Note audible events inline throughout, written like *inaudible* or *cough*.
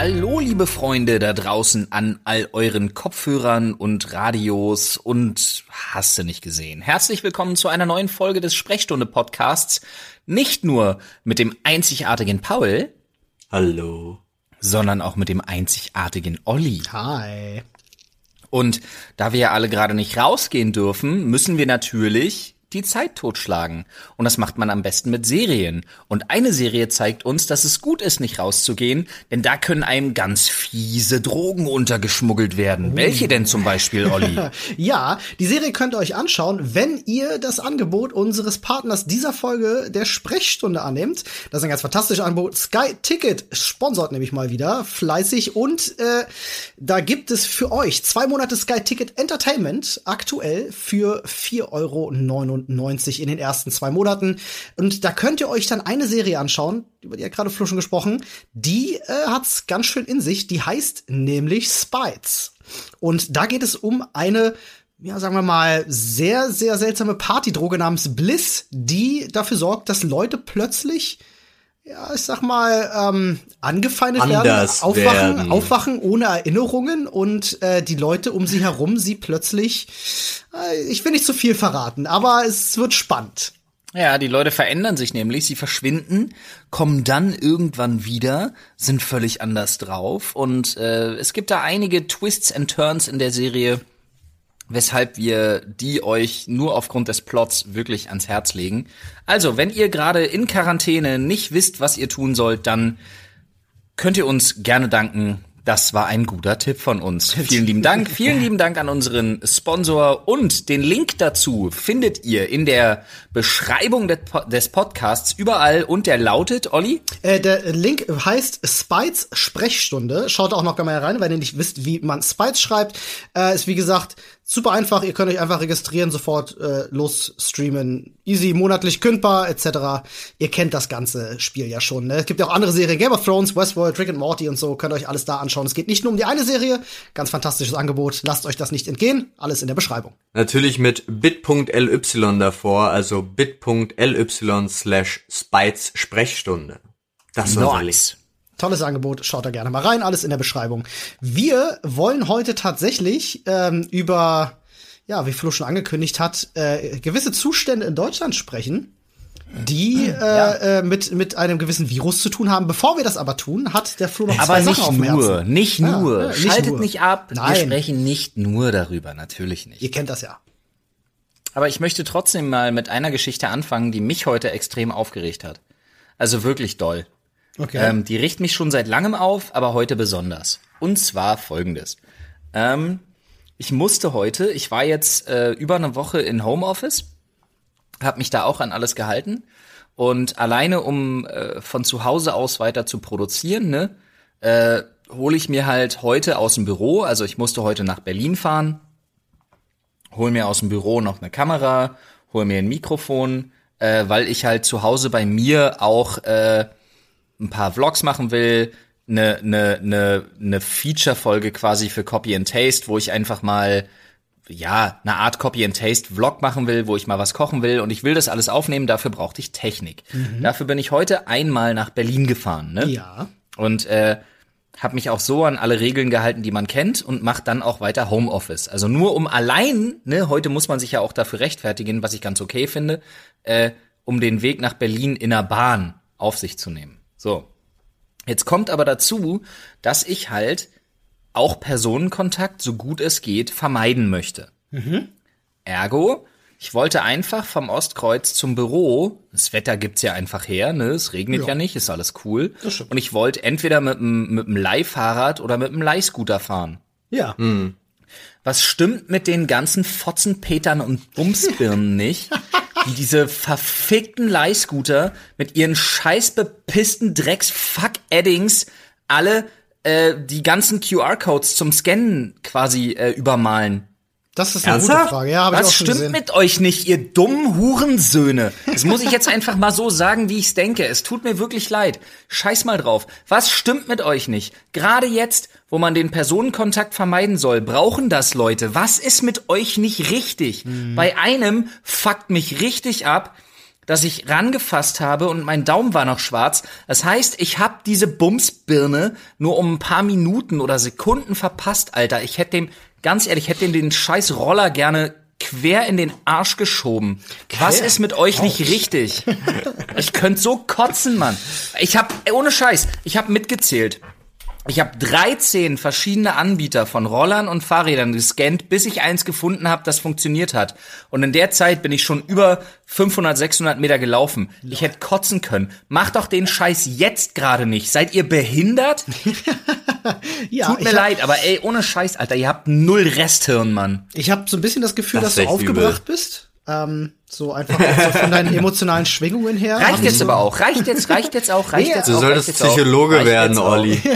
Hallo, liebe Freunde da draußen an all euren Kopfhörern und Radios und hast du nicht gesehen. Herzlich willkommen zu einer neuen Folge des Sprechstunde Podcasts. Nicht nur mit dem einzigartigen Paul. Hallo. Sondern auch mit dem einzigartigen Olli. Hi. Und da wir ja alle gerade nicht rausgehen dürfen, müssen wir natürlich die Zeit totschlagen. Und das macht man am besten mit Serien. Und eine Serie zeigt uns, dass es gut ist, nicht rauszugehen, denn da können einem ganz fiese Drogen untergeschmuggelt werden. Oh. Welche denn zum Beispiel, Olli? *laughs* ja, die Serie könnt ihr euch anschauen, wenn ihr das Angebot unseres Partners dieser Folge der Sprechstunde annehmt. Das ist ein ganz fantastisches Angebot. Sky Ticket sponsort nämlich mal wieder fleißig und äh, da gibt es für euch zwei Monate Sky Ticket Entertainment aktuell für 4,99 Euro 97 in den ersten zwei Monaten. Und da könnt ihr euch dann eine Serie anschauen, über die ja gerade Flo schon gesprochen. Die äh, hat's ganz schön in sich. Die heißt nämlich Spites. Und da geht es um eine ja, sagen wir mal, sehr, sehr seltsame Partydroge namens Bliss, die dafür sorgt, dass Leute plötzlich ja, ich sag mal, ähm, angefeindet Anders werden, aufwachen, werden. aufwachen ohne Erinnerungen und äh, die Leute um sie herum sie plötzlich, äh, ich will nicht zu viel verraten, aber es wird spannend. Ja, die Leute verändern sich nämlich, sie verschwinden, kommen dann irgendwann wieder, sind völlig anders drauf und äh, es gibt da einige Twists and Turns in der Serie, weshalb wir die euch nur aufgrund des Plots wirklich ans Herz legen. Also, wenn ihr gerade in Quarantäne nicht wisst, was ihr tun sollt, dann könnt ihr uns gerne danken. Das war ein guter Tipp von uns. Vielen lieben Dank. Vielen lieben Dank an unseren Sponsor und den Link dazu findet ihr in der Beschreibung des Podcasts überall und der lautet, Olli? Äh, der Link heißt Spites Sprechstunde. Schaut auch noch mal rein, wenn ihr nicht wisst, wie man Spites schreibt. Äh, ist wie gesagt Super einfach, ihr könnt euch einfach registrieren, sofort äh, los streamen, easy, monatlich kündbar, etc. Ihr kennt das ganze Spiel ja schon. Ne? Es gibt ja auch andere Serien, Game of Thrones, Westworld, Rick and Morty und so, könnt ihr euch alles da anschauen. Es geht nicht nur um die eine Serie, ganz fantastisches Angebot, lasst euch das nicht entgehen, alles in der Beschreibung. Natürlich mit bit.ly davor, also bit.ly slash Spites Sprechstunde. Das war nice. Tolles Angebot, schaut da gerne mal rein, alles in der Beschreibung. Wir wollen heute tatsächlich ähm, über, ja, wie Flo schon angekündigt hat, äh, gewisse Zustände in Deutschland sprechen, die äh, ja. äh, mit, mit einem gewissen Virus zu tun haben. Bevor wir das aber tun, hat der Flo noch aber zwei Sachen auf dem nur, Nicht nur, ja, Schaltet nicht, nur. nicht ab. Nein. Wir sprechen nicht nur darüber, natürlich nicht. Ihr kennt das ja. Aber ich möchte trotzdem mal mit einer Geschichte anfangen, die mich heute extrem aufgeregt hat. Also wirklich doll. Okay. Ähm, die richten mich schon seit langem auf, aber heute besonders. Und zwar folgendes. Ähm, ich musste heute, ich war jetzt äh, über eine Woche in Homeoffice, habe mich da auch an alles gehalten und alleine um äh, von zu Hause aus weiter zu produzieren, ne, äh, hole ich mir halt heute aus dem Büro, also ich musste heute nach Berlin fahren, hol mir aus dem Büro noch eine Kamera, hol mir ein Mikrofon, äh, weil ich halt zu Hause bei mir auch äh, ein paar Vlogs machen will, eine, eine, eine, eine Feature-Folge quasi für Copy and Taste, wo ich einfach mal ja, eine Art Copy and Taste Vlog machen will, wo ich mal was kochen will und ich will das alles aufnehmen, dafür brauchte ich Technik. Mhm. Dafür bin ich heute einmal nach Berlin gefahren, ne? Ja. Und äh, habe mich auch so an alle Regeln gehalten, die man kennt und macht dann auch weiter Homeoffice. Also nur um allein, ne, heute muss man sich ja auch dafür rechtfertigen, was ich ganz okay finde, äh, um den Weg nach Berlin in der Bahn auf sich zu nehmen. So. Jetzt kommt aber dazu, dass ich halt auch Personenkontakt, so gut es geht, vermeiden möchte. Mhm. Ergo, ich wollte einfach vom Ostkreuz zum Büro. Das Wetter gibt's ja einfach her, ne? Es regnet ja, ja nicht, ist alles cool. Und ich wollte entweder mit dem mit dem Leihfahrrad oder mit dem Leihscooter fahren. Ja. Mhm. Was stimmt mit den ganzen Fotzenpetern und Bumsbirnen nicht? *laughs* die diese verfickten Leihscooter mit ihren scheiß bepissten Drecks-Fuck-Eddings alle äh, die ganzen QR-Codes zum Scannen quasi äh, übermalen. Das ist eine Ernsthaft? gute Frage. Ja, Was ich stimmt gesehen. mit euch nicht, ihr dummen Hurensöhne? Das muss ich jetzt einfach mal so sagen, wie ich's denke. Es tut mir wirklich leid. Scheiß mal drauf. Was stimmt mit euch nicht? Gerade jetzt, wo man den Personenkontakt vermeiden soll, brauchen das Leute. Was ist mit euch nicht richtig? Mhm. Bei einem fuckt mich richtig ab, dass ich rangefasst habe und mein Daumen war noch schwarz. Das heißt, ich habe diese Bumsbirne nur um ein paar Minuten oder Sekunden verpasst, Alter. Ich hätte dem, ganz ehrlich, ich hätte den scheiß Roller gerne quer in den Arsch geschoben. Quer? Was ist mit euch nicht richtig? Ich könnte so kotzen, Mann. Ich hab, ohne Scheiß, ich hab mitgezählt. Ich habe 13 verschiedene Anbieter von Rollern und Fahrrädern gescannt, bis ich eins gefunden habe, das funktioniert hat. Und in der Zeit bin ich schon über 500, 600 Meter gelaufen. Ich hätte kotzen können. Macht doch den Scheiß jetzt gerade nicht. Seid ihr behindert? *laughs* *laughs* ja, Tut mir leid, aber ey, ohne Scheiß, Alter, ihr habt null Resthirn, Mann. Ich habe so ein bisschen das Gefühl, das dass du aufgebracht übel. bist. Ähm, so einfach so von deinen emotionalen Schwingungen her. Reicht jetzt aber auch. Reicht jetzt, reicht jetzt auch, reicht jetzt du auch. Du solltest Psychologe werden, Olli. *laughs*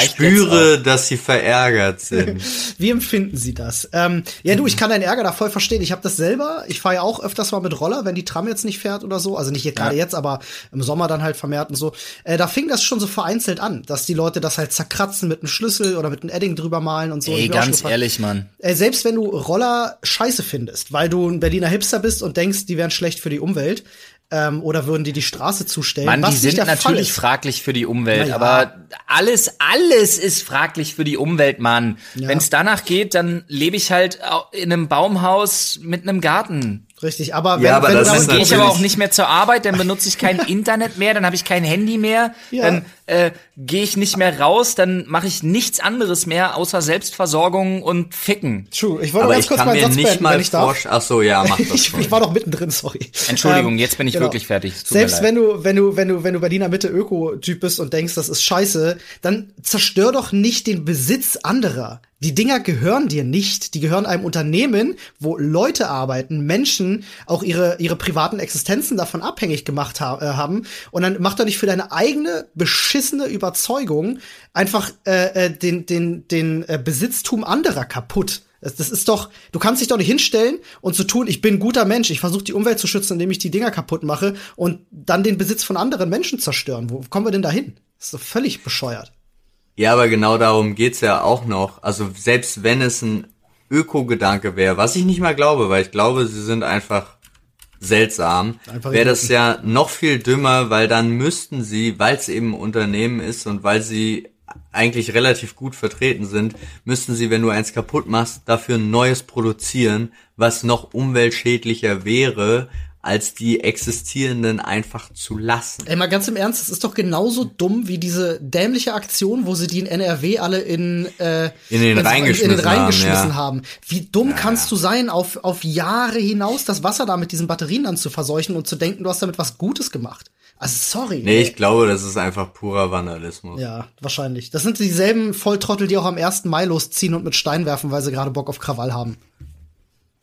Ich spüre, dass sie verärgert sind. *laughs* Wie empfinden sie das? Ähm, ja, du, ich kann deinen Ärger da voll verstehen. Ich habe das selber. Ich fahre ja auch öfters mal mit Roller, wenn die Tram jetzt nicht fährt oder so. Also nicht gerade ja. jetzt, aber im Sommer dann halt vermehrt und so. Äh, da fing das schon so vereinzelt an, dass die Leute das halt zerkratzen mit einem Schlüssel oder mit einem Edding drüber malen und so. Ey, ganz ehrlich, Mann. Äh, selbst wenn du Roller scheiße findest, weil du ein Berliner Hipster bist und denkst, die wären schlecht für die Umwelt. Ähm, oder würden die die Straße zustellen? Mann, die sind natürlich fraglich für die Umwelt, ja. aber alles, alles ist fraglich für die Umwelt, Mann. Ja. Wenn es danach geht, dann lebe ich halt in einem Baumhaus mit einem Garten. Richtig, aber wenn, ja, aber wenn das dann gehe ich aber auch nicht mehr zur Arbeit, dann benutze ich kein *laughs* Internet mehr, dann habe ich kein Handy mehr, ja. dann äh, gehe ich nicht mehr raus, dann mache ich nichts anderes mehr außer Selbstversorgung und Ficken. True. Ich wollte aber ganz kurz meinen Satz beenden, wenn ich darf. Ach so, ja, mach das. *laughs* ich, ich war doch mittendrin, sorry. Entschuldigung, ähm, jetzt bin ich genau. wirklich fertig. Selbst wenn du, wenn du, wenn du, wenn du Berliner Mitte Öko-Typ bist und denkst, das ist scheiße, dann zerstör doch nicht den Besitz anderer. Die Dinger gehören dir nicht. Die gehören einem Unternehmen, wo Leute arbeiten, Menschen auch ihre, ihre privaten Existenzen davon abhängig gemacht ha äh, haben. Und dann mach doch nicht für deine eigene beschissene Überzeugung einfach äh, äh, den, den, den äh, Besitztum anderer kaputt. Das, das ist doch, du kannst dich doch nicht hinstellen und so tun, ich bin ein guter Mensch, ich versuche die Umwelt zu schützen, indem ich die Dinger kaputt mache und dann den Besitz von anderen Menschen zerstören. Wo kommen wir denn da hin? Das ist doch völlig bescheuert. Ja, aber genau darum geht's ja auch noch. Also selbst wenn es ein Öko-Gedanke wäre, was ich nicht mal glaube, weil ich glaube, sie sind einfach seltsam, wäre das ja noch viel dümmer, weil dann müssten sie, weil es eben ein Unternehmen ist und weil sie eigentlich relativ gut vertreten sind, müssten sie, wenn du eins kaputt machst, dafür ein neues produzieren, was noch umweltschädlicher wäre, als die existierenden einfach zu lassen. Ey, mal ganz im Ernst, das ist doch genauso dumm wie diese dämliche Aktion, wo sie die in NRW alle in, äh, in den reingeschmissen, in den reingeschmissen haben, ja. haben. Wie dumm ja, kannst du sein, auf, auf Jahre hinaus das Wasser da mit diesen Batterien dann zu verseuchen und zu denken, du hast damit was Gutes gemacht? Also sorry. Nee, ich glaube, das ist einfach purer Vandalismus. Ja, wahrscheinlich. Das sind dieselben Volltrottel, die auch am 1. Mai losziehen und mit Stein werfen, weil sie gerade Bock auf Krawall haben.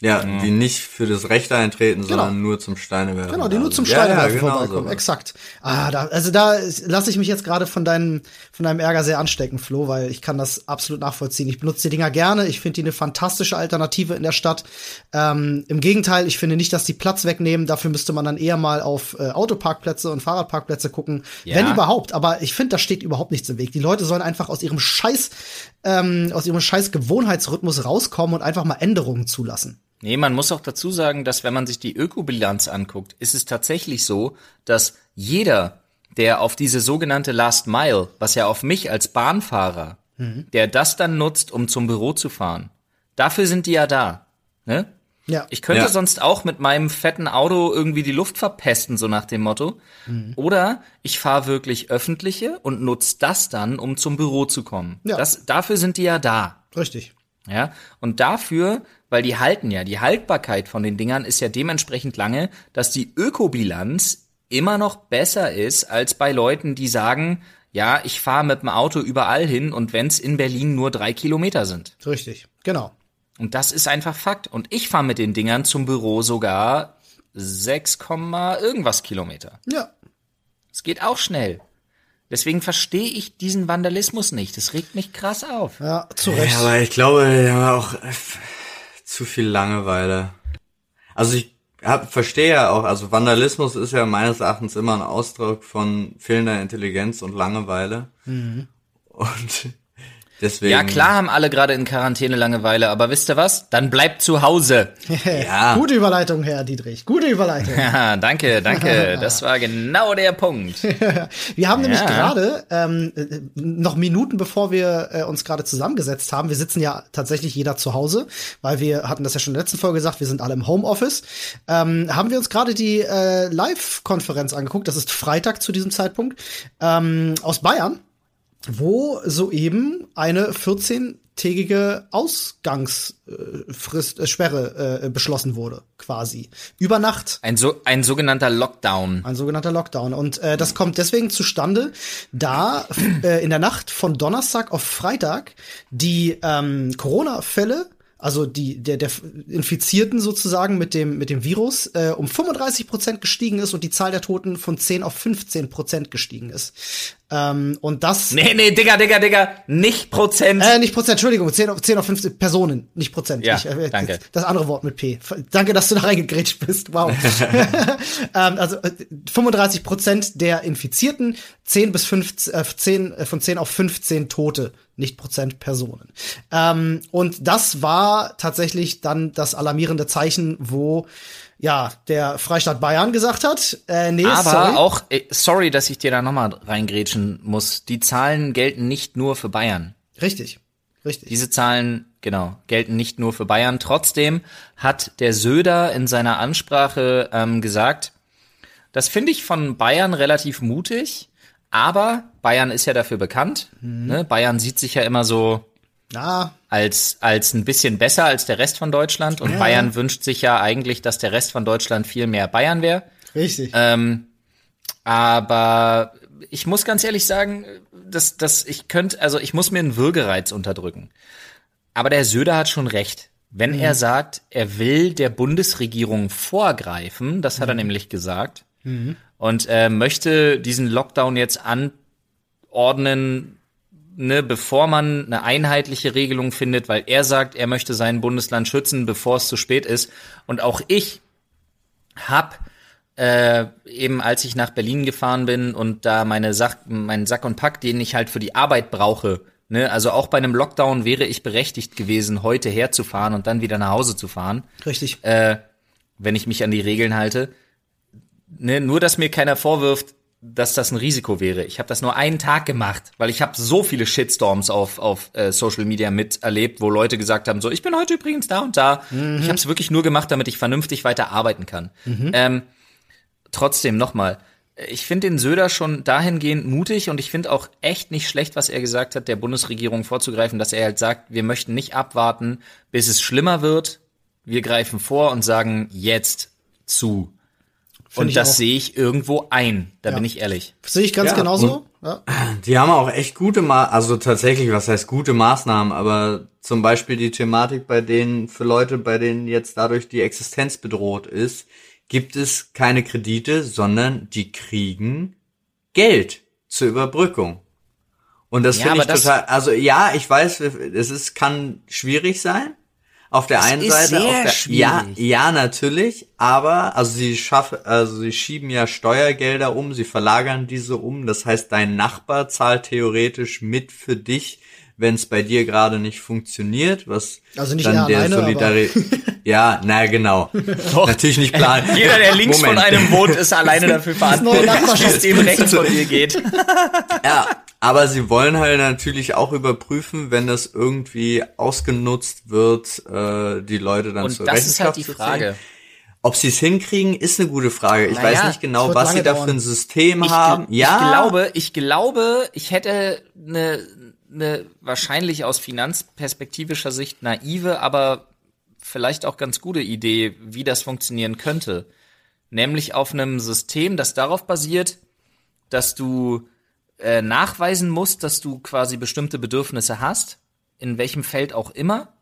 Ja, ja, die nicht für das Rechte eintreten, genau. sondern nur zum Steinewerfen. Genau, die nur zum Steinewerfen ja, ja, vorbeikommen. So. Exakt. Ah, da, also da lasse ich mich jetzt gerade von deinem, von deinem Ärger sehr anstecken, Flo, weil ich kann das absolut nachvollziehen. Ich benutze die Dinger gerne. Ich finde die eine fantastische Alternative in der Stadt. Ähm, Im Gegenteil, ich finde nicht, dass die Platz wegnehmen. Dafür müsste man dann eher mal auf äh, Autoparkplätze und Fahrradparkplätze gucken, ja. wenn überhaupt. Aber ich finde, da steht überhaupt nichts im Weg. Die Leute sollen einfach aus ihrem Scheiß, ähm, aus ihrem Scheiß Gewohnheitsrhythmus rauskommen und einfach mal Änderungen zulassen. Nee, man muss auch dazu sagen, dass wenn man sich die Ökobilanz anguckt, ist es tatsächlich so, dass jeder, der auf diese sogenannte Last Mile, was ja auf mich als Bahnfahrer, mhm. der das dann nutzt, um zum Büro zu fahren, dafür sind die ja da. Ne? Ja. Ich könnte ja. sonst auch mit meinem fetten Auto irgendwie die Luft verpesten, so nach dem Motto. Mhm. Oder ich fahre wirklich öffentliche und nutze das dann, um zum Büro zu kommen. Ja. Das, dafür sind die ja da. Richtig. Ja, und dafür, weil die halten ja, die Haltbarkeit von den Dingern ist ja dementsprechend lange, dass die Ökobilanz immer noch besser ist als bei Leuten, die sagen, ja, ich fahre mit dem Auto überall hin und wenn's in Berlin nur drei Kilometer sind. Richtig, genau. Und das ist einfach Fakt. Und ich fahre mit den Dingern zum Büro sogar 6, irgendwas Kilometer. Ja. Es geht auch schnell. Deswegen verstehe ich diesen Vandalismus nicht. Das regt mich krass auf. Ja, zu Recht. Ja, aber ich glaube, wir haben auch äh, zu viel Langeweile. Also ich hab, verstehe ja auch, also Vandalismus ist ja meines Erachtens immer ein Ausdruck von fehlender Intelligenz und Langeweile. Mhm. Und Deswegen. Ja, klar haben alle gerade in Quarantäne Langeweile, aber wisst ihr was? Dann bleibt zu Hause. *laughs* ja. Gute Überleitung, Herr Dietrich. Gute Überleitung. Ja, danke, danke. *laughs* Das war genau der Punkt. *laughs* wir haben ja. nämlich gerade, ähm, noch Minuten bevor wir äh, uns gerade zusammengesetzt haben, wir sitzen ja tatsächlich jeder zu Hause, weil wir hatten das ja schon in der letzten Folge gesagt, wir sind alle im Homeoffice, ähm, haben wir uns gerade die äh, Live-Konferenz angeguckt. Das ist Freitag zu diesem Zeitpunkt ähm, aus Bayern wo soeben eine 14-tägige Ausgangsfrist, äh, Sperre äh, beschlossen wurde, quasi. Über Nacht. Ein, so, ein sogenannter Lockdown. Ein sogenannter Lockdown. Und äh, das kommt deswegen zustande, da äh, in der Nacht von Donnerstag auf Freitag die ähm, Corona-Fälle also die, der, der Infizierten sozusagen mit dem, mit dem Virus, äh, um 35 Prozent gestiegen ist und die Zahl der Toten von 10 auf 15 Prozent gestiegen ist. Ähm, und das. Nee, nee, Digga, Digga, Digga, nicht Prozent. Äh, nicht Prozent, Entschuldigung, 10 auf, 10 auf 15 Personen, nicht Prozent. Ja, ich, äh, danke. Das andere Wort mit P. Danke, dass du da reingegrätscht bist. Wow. *laughs* *laughs* ähm, also äh, 35 Prozent der Infizierten, 10 bis 15, äh, 10, äh, von 10 auf 15 Tote nicht Prozent Personen. Ähm, und das war tatsächlich dann das alarmierende Zeichen, wo ja, der Freistaat Bayern gesagt hat, äh, nee, Aber sorry. auch, äh, sorry, dass ich dir da nochmal reingrätschen muss. Die Zahlen gelten nicht nur für Bayern. Richtig, richtig. Diese Zahlen, genau, gelten nicht nur für Bayern. Trotzdem hat der Söder in seiner Ansprache ähm, gesagt, das finde ich von Bayern relativ mutig, aber Bayern ist ja dafür bekannt. Mhm. Ne? Bayern sieht sich ja immer so ah. als, als ein bisschen besser als der Rest von Deutschland. Und ja. Bayern wünscht sich ja eigentlich, dass der Rest von Deutschland viel mehr Bayern wäre. Richtig. Ähm, aber ich muss ganz ehrlich sagen, dass, dass ich könnte, also ich muss mir einen Würgereiz unterdrücken. Aber der Söder hat schon recht. Wenn mhm. er sagt, er will der Bundesregierung vorgreifen, das hat mhm. er nämlich gesagt, mhm und äh, möchte diesen Lockdown jetzt anordnen, ne, bevor man eine einheitliche Regelung findet, weil er sagt, er möchte sein Bundesland schützen, bevor es zu spät ist. Und auch ich hab äh, eben als ich nach Berlin gefahren bin und da meine Sach meinen Sack und Pack, den ich halt für die Arbeit brauche, ne, also auch bei einem Lockdown wäre ich berechtigt gewesen, heute herzufahren und dann wieder nach Hause zu fahren. Richtig. Äh, wenn ich mich an die Regeln halte ne, nur dass mir keiner vorwirft, dass das ein Risiko wäre. Ich habe das nur einen Tag gemacht, weil ich habe so viele Shitstorms auf, auf äh, Social Media miterlebt, wo Leute gesagt haben, so, ich bin heute übrigens da und da. Mhm. Ich habe es wirklich nur gemacht, damit ich vernünftig weiter arbeiten kann. Mhm. Ähm, trotzdem, nochmal, ich finde den Söder schon dahingehend mutig und ich finde auch echt nicht schlecht, was er gesagt hat, der Bundesregierung vorzugreifen, dass er halt sagt, wir möchten nicht abwarten, bis es schlimmer wird. Wir greifen vor und sagen jetzt zu. Find und das sehe ich irgendwo ein, da ja. bin ich ehrlich. Sehe ich ganz ja, genauso. Ja. Die haben auch echt gute, Ma also tatsächlich, was heißt gute Maßnahmen, aber zum Beispiel die Thematik bei denen, für Leute, bei denen jetzt dadurch die Existenz bedroht ist, gibt es keine Kredite, sondern die kriegen Geld zur Überbrückung. Und das ja, finde ich total, also ja, ich weiß, es ist, kann schwierig sein, auf der das einen Seite, der, ja, ja, natürlich, aber also sie schaffen, also sie schieben ja Steuergelder um, sie verlagern diese um. Das heißt, dein Nachbar zahlt theoretisch mit für dich, wenn es bei dir gerade nicht funktioniert, was also nicht dann der Solidarität. *laughs* ja, na genau. *laughs* Doch. Natürlich nicht planen. *laughs* Jeder, der links Moment. von einem wohnt, ist alleine dafür verantwortlich, dass es dem rechts von dir geht. ja, aber sie wollen halt natürlich auch überprüfen, wenn das irgendwie ausgenutzt wird, äh, die Leute dann Und zur das ist halt die Frage. Ob sie es hinkriegen, ist eine gute Frage. Ich naja, weiß nicht genau, was sie da für ein System ich haben. Ja. Ich glaube, ich glaube, ich hätte eine, eine wahrscheinlich aus finanzperspektivischer Sicht naive, aber vielleicht auch ganz gute Idee, wie das funktionieren könnte. Nämlich auf einem System, das darauf basiert, dass du äh, nachweisen musst, dass du quasi bestimmte Bedürfnisse hast, in welchem Feld auch immer,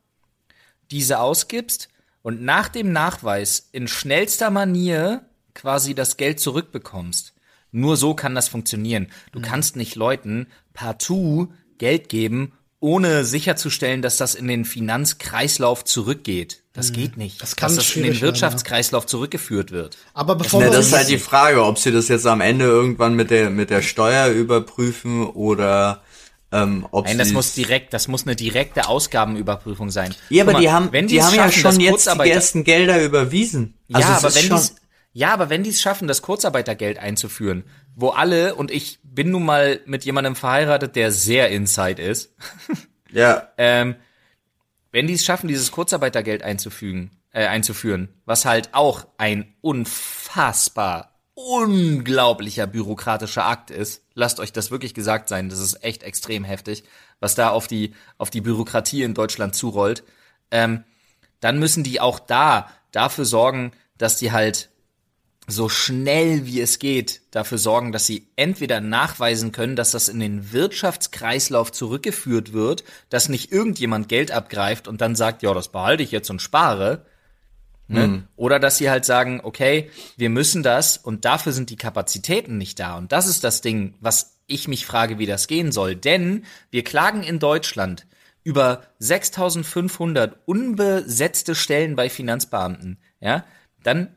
diese ausgibst und nach dem Nachweis in schnellster Manier quasi das Geld zurückbekommst. Nur so kann das funktionieren. Du mhm. kannst nicht Leuten partout Geld geben, ohne sicherzustellen, dass das in den Finanzkreislauf zurückgeht. Das mhm. geht nicht. Das kann dass das in den Wirtschaftskreislauf zurückgeführt wird. Aber bevor das, wir das ist halt die Frage, ob sie das jetzt am Ende irgendwann mit der mit der Steuer überprüfen oder ähm, ob Nein, das muss direkt, das muss eine direkte Ausgabenüberprüfung sein. Ja, aber mal, die haben, wenn die haben ja schon jetzt die ersten Gelder überwiesen. Also ja, aber wenn die's, ja, aber wenn die es schaffen, das Kurzarbeitergeld einzuführen, wo alle und ich bin nun mal mit jemandem verheiratet, der sehr inside ist. ja. *laughs* Ähm, wenn die es schaffen, dieses Kurzarbeitergeld einzufügen, äh, einzuführen, was halt auch ein unfassbar unglaublicher bürokratischer Akt ist. Lasst euch das wirklich gesagt sein. Das ist echt extrem heftig, was da auf die, auf die Bürokratie in Deutschland zurollt. Ähm, dann müssen die auch da dafür sorgen, dass die halt so schnell wie es geht dafür sorgen, dass sie entweder nachweisen können, dass das in den Wirtschaftskreislauf zurückgeführt wird, dass nicht irgendjemand Geld abgreift und dann sagt, ja, das behalte ich jetzt und spare, Ne? Mhm. Oder dass sie halt sagen, okay, wir müssen das und dafür sind die Kapazitäten nicht da. Und das ist das Ding, was ich mich frage, wie das gehen soll. Denn wir klagen in Deutschland über 6500 unbesetzte Stellen bei Finanzbeamten. Ja, dann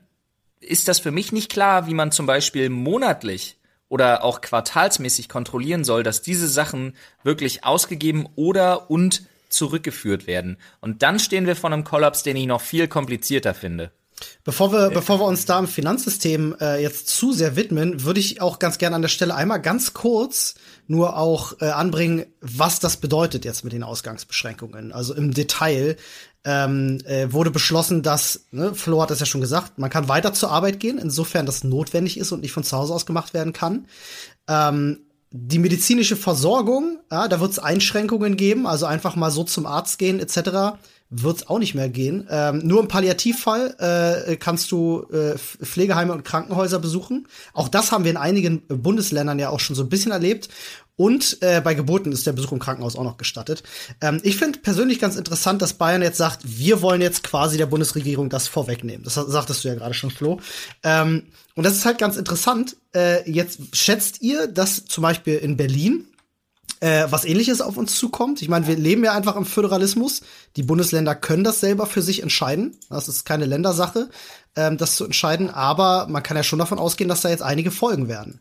ist das für mich nicht klar, wie man zum Beispiel monatlich oder auch quartalsmäßig kontrollieren soll, dass diese Sachen wirklich ausgegeben oder und zurückgeführt werden. Und dann stehen wir vor einem Kollaps, den ich noch viel komplizierter finde. Bevor wir, bevor wir uns da im Finanzsystem äh, jetzt zu sehr widmen, würde ich auch ganz gerne an der Stelle einmal ganz kurz nur auch äh, anbringen, was das bedeutet jetzt mit den Ausgangsbeschränkungen. Also im Detail ähm, äh, wurde beschlossen, dass, ne, Flo hat es ja schon gesagt, man kann weiter zur Arbeit gehen, insofern das notwendig ist und nicht von zu Hause aus gemacht werden kann. Ähm, die medizinische Versorgung, ja, da wird es Einschränkungen geben, also einfach mal so zum Arzt gehen etc. wird es auch nicht mehr gehen. Ähm, nur im Palliativfall äh, kannst du äh, Pflegeheime und Krankenhäuser besuchen. Auch das haben wir in einigen Bundesländern ja auch schon so ein bisschen erlebt. Und äh, bei Geburten ist der Besuch im Krankenhaus auch noch gestattet. Ähm, ich finde persönlich ganz interessant, dass Bayern jetzt sagt, wir wollen jetzt quasi der Bundesregierung das vorwegnehmen. Das sagtest du ja gerade schon, Flo. Ähm, und das ist halt ganz interessant. Äh, jetzt schätzt ihr, dass zum Beispiel in Berlin äh, was ähnliches auf uns zukommt. Ich meine, wir leben ja einfach im Föderalismus. Die Bundesländer können das selber für sich entscheiden. Das ist keine Ländersache, ähm, das zu entscheiden. Aber man kann ja schon davon ausgehen, dass da jetzt einige Folgen werden.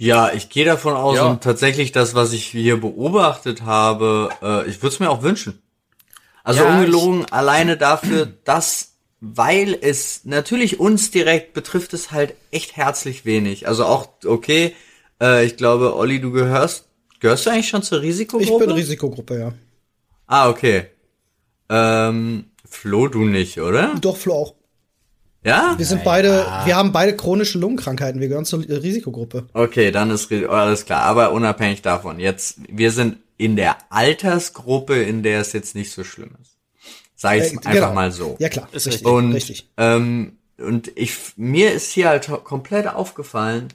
Ja, ich gehe davon aus ja. und tatsächlich das, was ich hier beobachtet habe, äh, ich würde es mir auch wünschen. Also ja, ungelogen, alleine dafür, dass, weil es natürlich uns direkt betrifft, es halt echt herzlich wenig. Also auch, okay, äh, ich glaube, Olli, du gehörst, gehörst du eigentlich schon zur Risikogruppe? Ich bin Risikogruppe, ja. Ah, okay. Ähm, Flo, du nicht, oder? Doch, Flo auch. Ja? Wir sind beide, wir haben beide chronische Lungenkrankheiten. Wir gehören zur Risikogruppe. Okay, dann ist alles klar. Aber unabhängig davon, jetzt, wir sind in der Altersgruppe, in der es jetzt nicht so schlimm ist. Sag ich äh, einfach genau. mal so. Ja klar, ist richtig. Und, richtig. Ähm, und ich, mir ist hier halt komplett aufgefallen,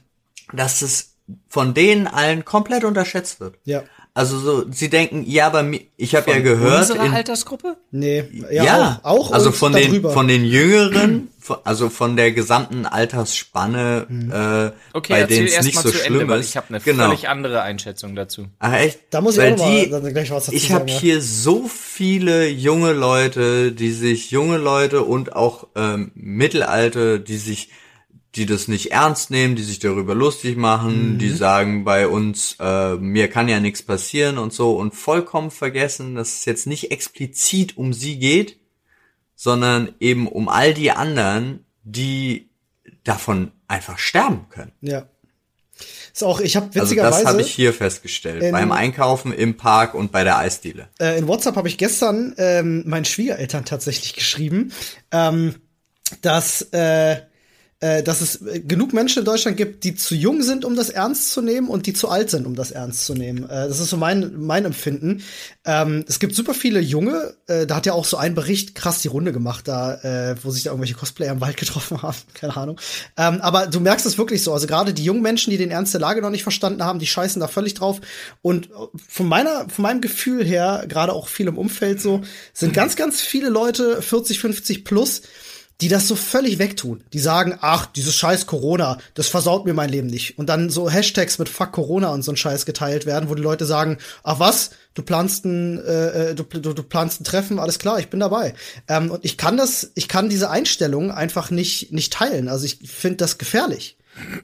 dass es von denen allen komplett unterschätzt wird. Ja. Also so, sie denken, ja, aber ich habe ja gehört. Unsere in, Altersgruppe? Nee, ja, ja auch, auch also von den von den Jüngeren, also von der gesamten Altersspanne, mhm. äh, okay, bei denen es nicht so schlimm Ende, ist. Ich habe eine genau. völlig andere Einschätzung dazu. Ach echt? Da muss ich weil auch die, mal gleich was dazu Ich habe hier so viele junge Leute, die sich junge Leute und auch ähm, Mittelalte, die sich die das nicht ernst nehmen, die sich darüber lustig machen, mhm. die sagen bei uns, äh, mir kann ja nichts passieren und so und vollkommen vergessen, dass es jetzt nicht explizit um sie geht, sondern eben um all die anderen, die davon einfach sterben können. Ja. Ist auch, ich habe witzigerweise. Also das habe ich hier festgestellt. In, beim Einkaufen im Park und bei der Eisdiele. Äh, in WhatsApp habe ich gestern ähm, meinen Schwiegereltern tatsächlich geschrieben, ähm, dass äh, äh, dass es äh, genug Menschen in Deutschland gibt, die zu jung sind, um das ernst zu nehmen und die zu alt sind, um das ernst zu nehmen. Äh, das ist so mein, mein Empfinden. Ähm, es gibt super viele Junge, äh, da hat ja auch so ein Bericht krass die Runde gemacht, da, äh, wo sich da irgendwelche Cosplayer im Wald *laughs* getroffen haben, keine Ahnung. Ähm, aber du merkst es wirklich so, also gerade die jungen Menschen, die den Ernst der Lage noch nicht verstanden haben, die scheißen da völlig drauf. Und von meiner, von meinem Gefühl her, gerade auch viel im Umfeld so, sind ganz, ganz viele Leute 40, 50 plus, die das so völlig wegtun. Die sagen, ach, dieses scheiß Corona, das versaut mir mein Leben nicht. Und dann so Hashtags mit Fuck Corona und so ein Scheiß geteilt werden, wo die Leute sagen, ach was, du planst ein, äh, äh, du, du, du planst ein Treffen, alles klar, ich bin dabei. Ähm, und ich kann das, ich kann diese Einstellung einfach nicht, nicht teilen. Also ich finde das gefährlich.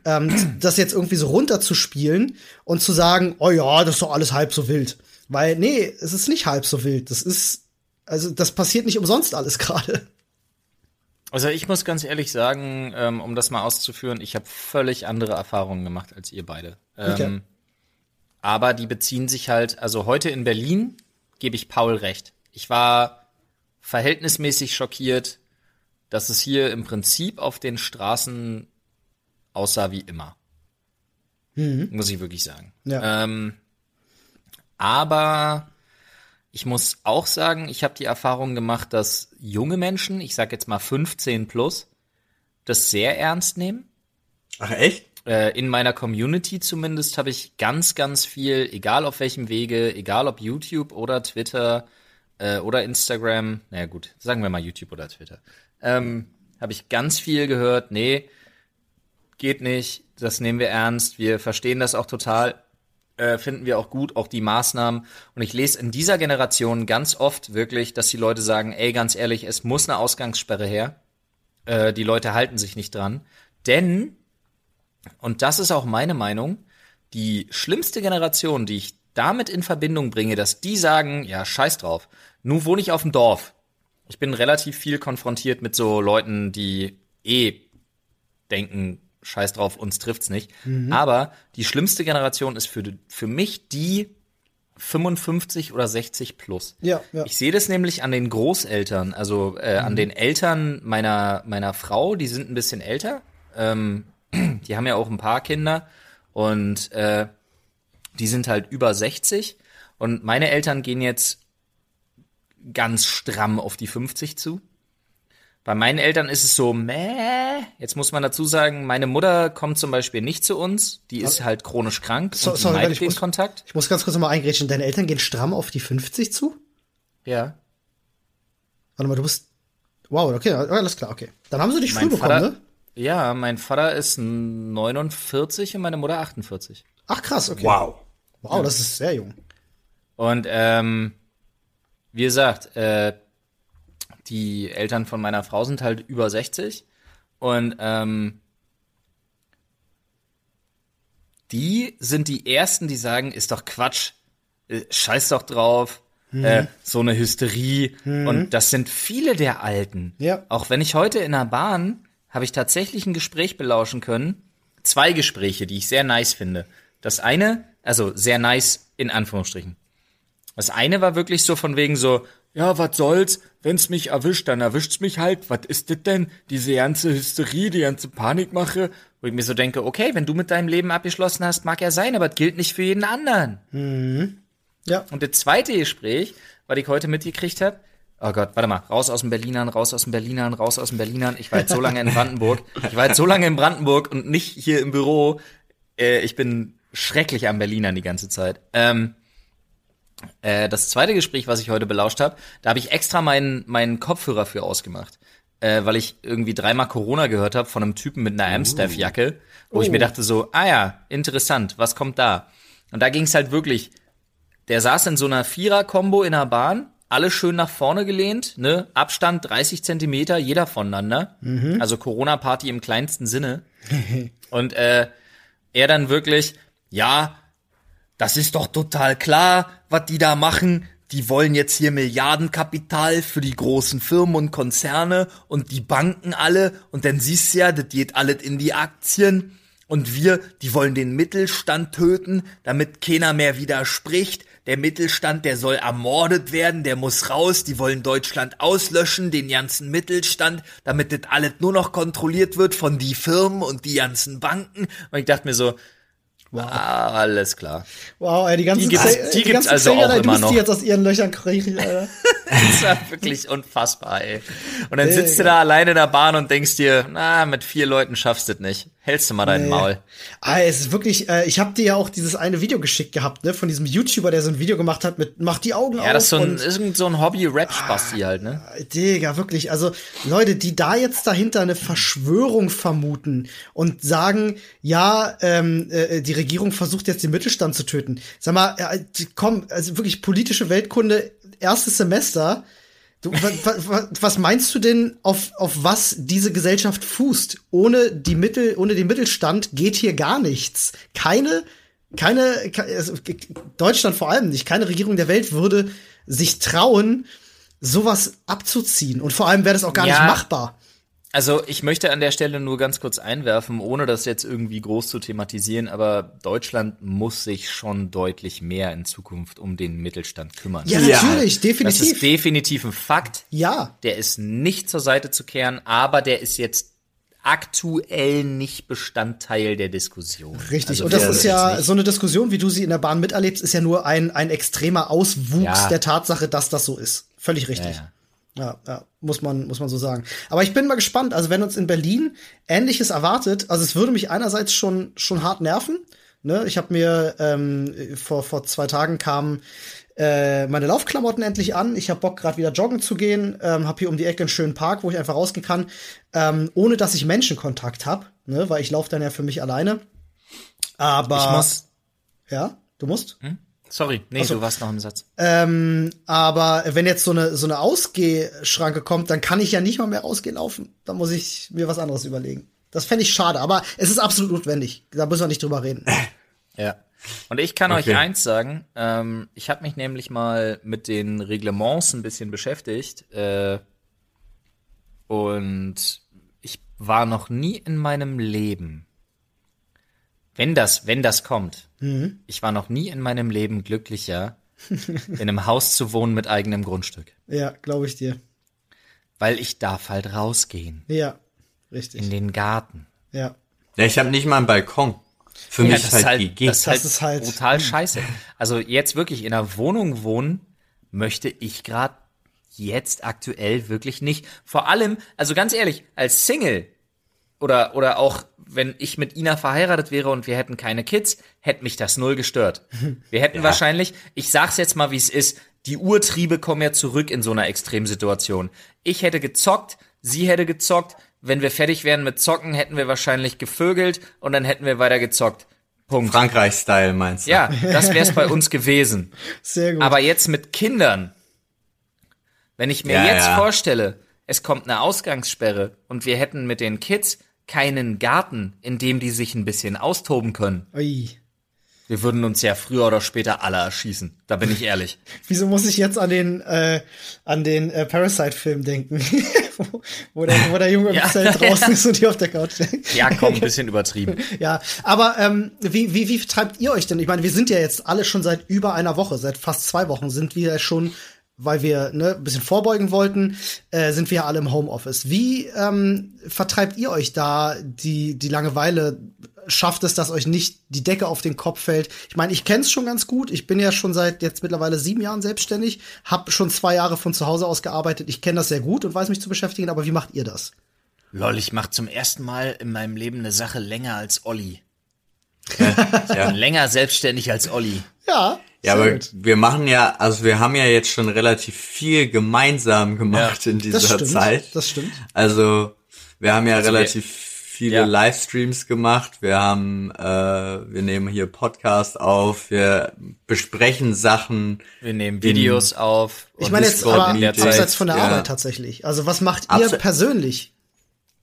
ähm, *clears throat* das jetzt irgendwie so runterzuspielen und zu sagen, oh ja, das ist doch alles halb so wild. Weil, nee, es ist nicht halb so wild. Das ist, also das passiert nicht umsonst alles *laughs* gerade. Also ich muss ganz ehrlich sagen, ähm, um das mal auszuführen, ich habe völlig andere Erfahrungen gemacht als ihr beide. Ähm, okay. Aber die beziehen sich halt, also heute in Berlin gebe ich Paul recht. Ich war verhältnismäßig schockiert, dass es hier im Prinzip auf den Straßen aussah wie immer. Mhm. Muss ich wirklich sagen. Ja. Ähm, aber ich muss auch sagen, ich habe die Erfahrung gemacht, dass junge Menschen, ich sag jetzt mal 15 plus, das sehr ernst nehmen. Ach echt? Äh, in meiner Community zumindest habe ich ganz, ganz viel, egal auf welchem Wege, egal ob YouTube oder Twitter äh, oder Instagram, naja gut, sagen wir mal YouTube oder Twitter, ähm, habe ich ganz viel gehört, nee, geht nicht, das nehmen wir ernst, wir verstehen das auch total äh, finden wir auch gut, auch die Maßnahmen. Und ich lese in dieser Generation ganz oft wirklich, dass die Leute sagen, ey, ganz ehrlich, es muss eine Ausgangssperre her. Äh, die Leute halten sich nicht dran. Denn, und das ist auch meine Meinung, die schlimmste Generation, die ich damit in Verbindung bringe, dass die sagen, ja, scheiß drauf. Nun wohne ich auf dem Dorf. Ich bin relativ viel konfrontiert mit so Leuten, die eh denken, scheiß drauf, uns trifft's nicht. Mhm. Aber die schlimmste Generation ist für, für mich die 55 oder 60 plus. Ja, ja. Ich sehe das nämlich an den Großeltern, also äh, mhm. an den Eltern meiner, meiner Frau, die sind ein bisschen älter. Ähm, *clears throat* die haben ja auch ein paar Kinder und äh, die sind halt über 60. Und meine Eltern gehen jetzt ganz stramm auf die 50 zu. Bei meinen Eltern ist es so, meh. Jetzt muss man dazu sagen, meine Mutter kommt zum Beispiel nicht zu uns. Die ist halt chronisch krank so, und sorry, meidet den muss, Kontakt. Ich muss ganz kurz nochmal eingrätschen. Deine Eltern gehen stramm auf die 50 zu? Ja. Warte mal, du bist. Wow, okay, alles klar, okay. Dann haben sie dich mein früh Vater, bekommen, ne? Ja, mein Vater ist 49 und meine Mutter 48. Ach krass, okay. Wow. Wow, ja. das ist sehr jung. Und ähm, wie gesagt, äh, die Eltern von meiner Frau sind halt über 60 und ähm, die sind die ersten, die sagen, ist doch Quatsch, äh, scheiß doch drauf, mhm. äh, so eine Hysterie. Mhm. Und das sind viele der Alten. Ja. Auch wenn ich heute in der Bahn habe ich tatsächlich ein Gespräch belauschen können. Zwei Gespräche, die ich sehr nice finde. Das eine, also sehr nice in Anführungsstrichen. Das eine war wirklich so von wegen so, ja, was soll's, wenn's mich erwischt, dann erwischt's mich halt. Was ist das denn? Diese ganze Hysterie, die ganze Panikmache, wo ich mir so denke, okay, wenn du mit deinem Leben abgeschlossen hast, mag ja sein, aber das gilt nicht für jeden anderen. Mhm. Ja. Und das zweite Gespräch, was ich heute mitgekriegt habe, oh Gott, warte mal, raus aus dem Berlinern, raus aus dem Berlinern, raus aus dem Berlinern. Ich war jetzt so lange in Brandenburg. Ich war jetzt so lange in Brandenburg und nicht hier im Büro. Äh, ich bin schrecklich am Berlinern die ganze Zeit. Ähm, äh, das zweite Gespräch, was ich heute belauscht habe, da habe ich extra meinen meinen Kopfhörer für ausgemacht, äh, weil ich irgendwie dreimal Corona gehört habe von einem Typen mit einer Amstaff-Jacke, wo oh. ich mir oh. dachte so, ah ja, interessant, was kommt da? Und da ging es halt wirklich, der saß in so einer Vierer-Kombo in der Bahn, alle schön nach vorne gelehnt, ne, Abstand 30 Zentimeter, jeder voneinander, mhm. also Corona-Party im kleinsten Sinne. Und äh, er dann wirklich, ja, das ist doch total klar, was die da machen. Die wollen jetzt hier Milliardenkapital für die großen Firmen und Konzerne und die Banken alle. Und dann siehst du ja, das geht alles in die Aktien. Und wir, die wollen den Mittelstand töten, damit keiner mehr widerspricht. Der Mittelstand, der soll ermordet werden, der muss raus. Die wollen Deutschland auslöschen, den ganzen Mittelstand, damit das alles nur noch kontrolliert wird von die Firmen und die ganzen Banken. Und ich dachte mir so, Wow. Ah, alles klar. Wow, ey, die ganzen die gibt's, die, die gibt's also Zähler, auch immer noch. Die jetzt aus ihren Löchern kriechen, Alter. *laughs* das war wirklich unfassbar, ey. Und dann sitzt du da alleine in der Bahn und denkst dir, na, mit vier Leuten schaffst du das nicht. Hältst du mal deinen nee. Maul. Ah, es ist wirklich, äh, ich habe dir ja auch dieses eine Video geschickt gehabt, ne, von diesem YouTuber, der so ein Video gemacht hat mit Mach die Augen ja, auf. Ja, das ist so ein, ist so ein Hobby-Rap-Spasti ah, halt, ne? Digga, wirklich. Also, Leute, die da jetzt dahinter eine Verschwörung vermuten und sagen, ja, ähm, äh, die Regierung versucht jetzt den Mittelstand zu töten. Sag mal, ja, komm, also wirklich politische Weltkunde, erstes Semester, Du, was, meinst du denn, auf, auf was diese Gesellschaft fußt? Ohne die Mittel, ohne den Mittelstand geht hier gar nichts. Keine, keine, also Deutschland vor allem nicht, keine Regierung der Welt würde sich trauen, sowas abzuziehen. Und vor allem wäre das auch gar ja, nicht machbar. Also ich möchte an der Stelle nur ganz kurz einwerfen, ohne das jetzt irgendwie groß zu thematisieren, aber Deutschland muss sich schon deutlich mehr in Zukunft um den Mittelstand kümmern. Ja, ja. natürlich, definitiv. Das ist definitiv ein Fakt. Ja. Der ist nicht zur Seite zu kehren, aber der ist jetzt aktuell nicht Bestandteil der Diskussion. Richtig. Also und das ist ja so eine Diskussion, wie du sie in der Bahn miterlebst, ist ja nur ein, ein extremer Auswuchs ja. der Tatsache, dass das so ist. Völlig richtig. Ja, ja. Ja, muss man, muss man so sagen. Aber ich bin mal gespannt. Also, wenn uns in Berlin Ähnliches erwartet, also es würde mich einerseits schon, schon hart nerven. Ne? Ich habe mir ähm, vor, vor zwei Tagen kamen äh, meine Laufklamotten endlich an. Ich habe Bock, gerade wieder joggen zu gehen. Ähm, habe hier um die Ecke einen schönen Park, wo ich einfach rausgehen kann, ähm, ohne dass ich Menschenkontakt habe, ne? weil ich laufe dann ja für mich alleine. Aber ich muss. Ja, du musst. Hm? Sorry, nee, so. du warst noch im Satz. Ähm, aber wenn jetzt so eine, so eine Ausgehschranke kommt, dann kann ich ja nicht mal mehr rausgehen laufen. Dann muss ich mir was anderes überlegen. Das fände ich schade, aber es ist absolut notwendig. Da müssen wir nicht drüber reden. *laughs* Ja. Und ich kann okay. euch eins sagen, ähm, ich habe mich nämlich mal mit den Reglements ein bisschen beschäftigt äh, und ich war noch nie in meinem Leben wenn das, wenn das kommt. Mhm. Ich war noch nie in meinem Leben glücklicher, *laughs* in einem Haus zu wohnen mit eigenem Grundstück. Ja, glaube ich dir. Weil ich darf halt rausgehen. Ja, richtig. In den Garten. Ja. Ja, ich habe nicht mal einen Balkon. Für ja, mich das halt, halt die Das, das ist halt brutal scheiße. Also jetzt wirklich in einer Wohnung wohnen möchte ich gerade jetzt aktuell wirklich nicht. Vor allem, also ganz ehrlich, als Single oder oder auch wenn ich mit Ina verheiratet wäre und wir hätten keine Kids, hätte mich das null gestört. Wir hätten *laughs* ja. wahrscheinlich, ich sag's jetzt mal, wie es ist, die Urtriebe kommen ja zurück in so einer Extremsituation. Ich hätte gezockt, sie hätte gezockt, wenn wir fertig wären mit Zocken, hätten wir wahrscheinlich gevögelt und dann hätten wir weiter gezockt. Punkt. Frankreich-Style meinst du? Ja, das wär's bei *laughs* uns gewesen. Sehr gut. Aber jetzt mit Kindern, wenn ich mir ja, jetzt ja. vorstelle, es kommt eine Ausgangssperre und wir hätten mit den Kids keinen Garten, in dem die sich ein bisschen austoben können. Ui. Wir würden uns ja früher oder später alle erschießen. Da bin ich ehrlich. *laughs* Wieso muss ich jetzt an den äh, an den äh, Parasite-Film denken, *laughs* wo, wo, der, wo der Junge im *laughs* ja, Zelt draußen ist und die auf der Couch liegt? Ja, komm, ein bisschen übertrieben. ja, aber ähm, wie, wie, wie treibt ihr euch denn? Ich meine, wir sind ja jetzt alle schon seit über einer Woche, seit fast zwei Wochen sind wir schon weil wir ne, ein bisschen vorbeugen wollten, äh, sind wir alle im Homeoffice. Wie ähm, vertreibt ihr euch da die, die Langeweile? Schafft es, dass euch nicht die Decke auf den Kopf fällt? Ich meine, ich kenne es schon ganz gut. Ich bin ja schon seit jetzt mittlerweile sieben Jahren selbstständig, habe schon zwei Jahre von zu Hause aus gearbeitet. Ich kenne das sehr gut und weiß mich zu beschäftigen. Aber wie macht ihr das? Lol, ich mache zum ersten Mal in meinem Leben eine Sache länger als Olli. *laughs* ja. Länger selbstständig als Olli. Ja. Ja, aber gut. wir machen ja, also wir haben ja jetzt schon relativ viel gemeinsam gemacht ja, in dieser das stimmt, Zeit. Das stimmt. Also wir haben ja also relativ viele ja. Livestreams gemacht. Wir haben, äh, wir nehmen hier Podcast auf. Wir besprechen Sachen. Wir nehmen Videos auf. Ich meine jetzt aber abseits von der ja. Arbeit tatsächlich. Also was macht ihr Abse persönlich?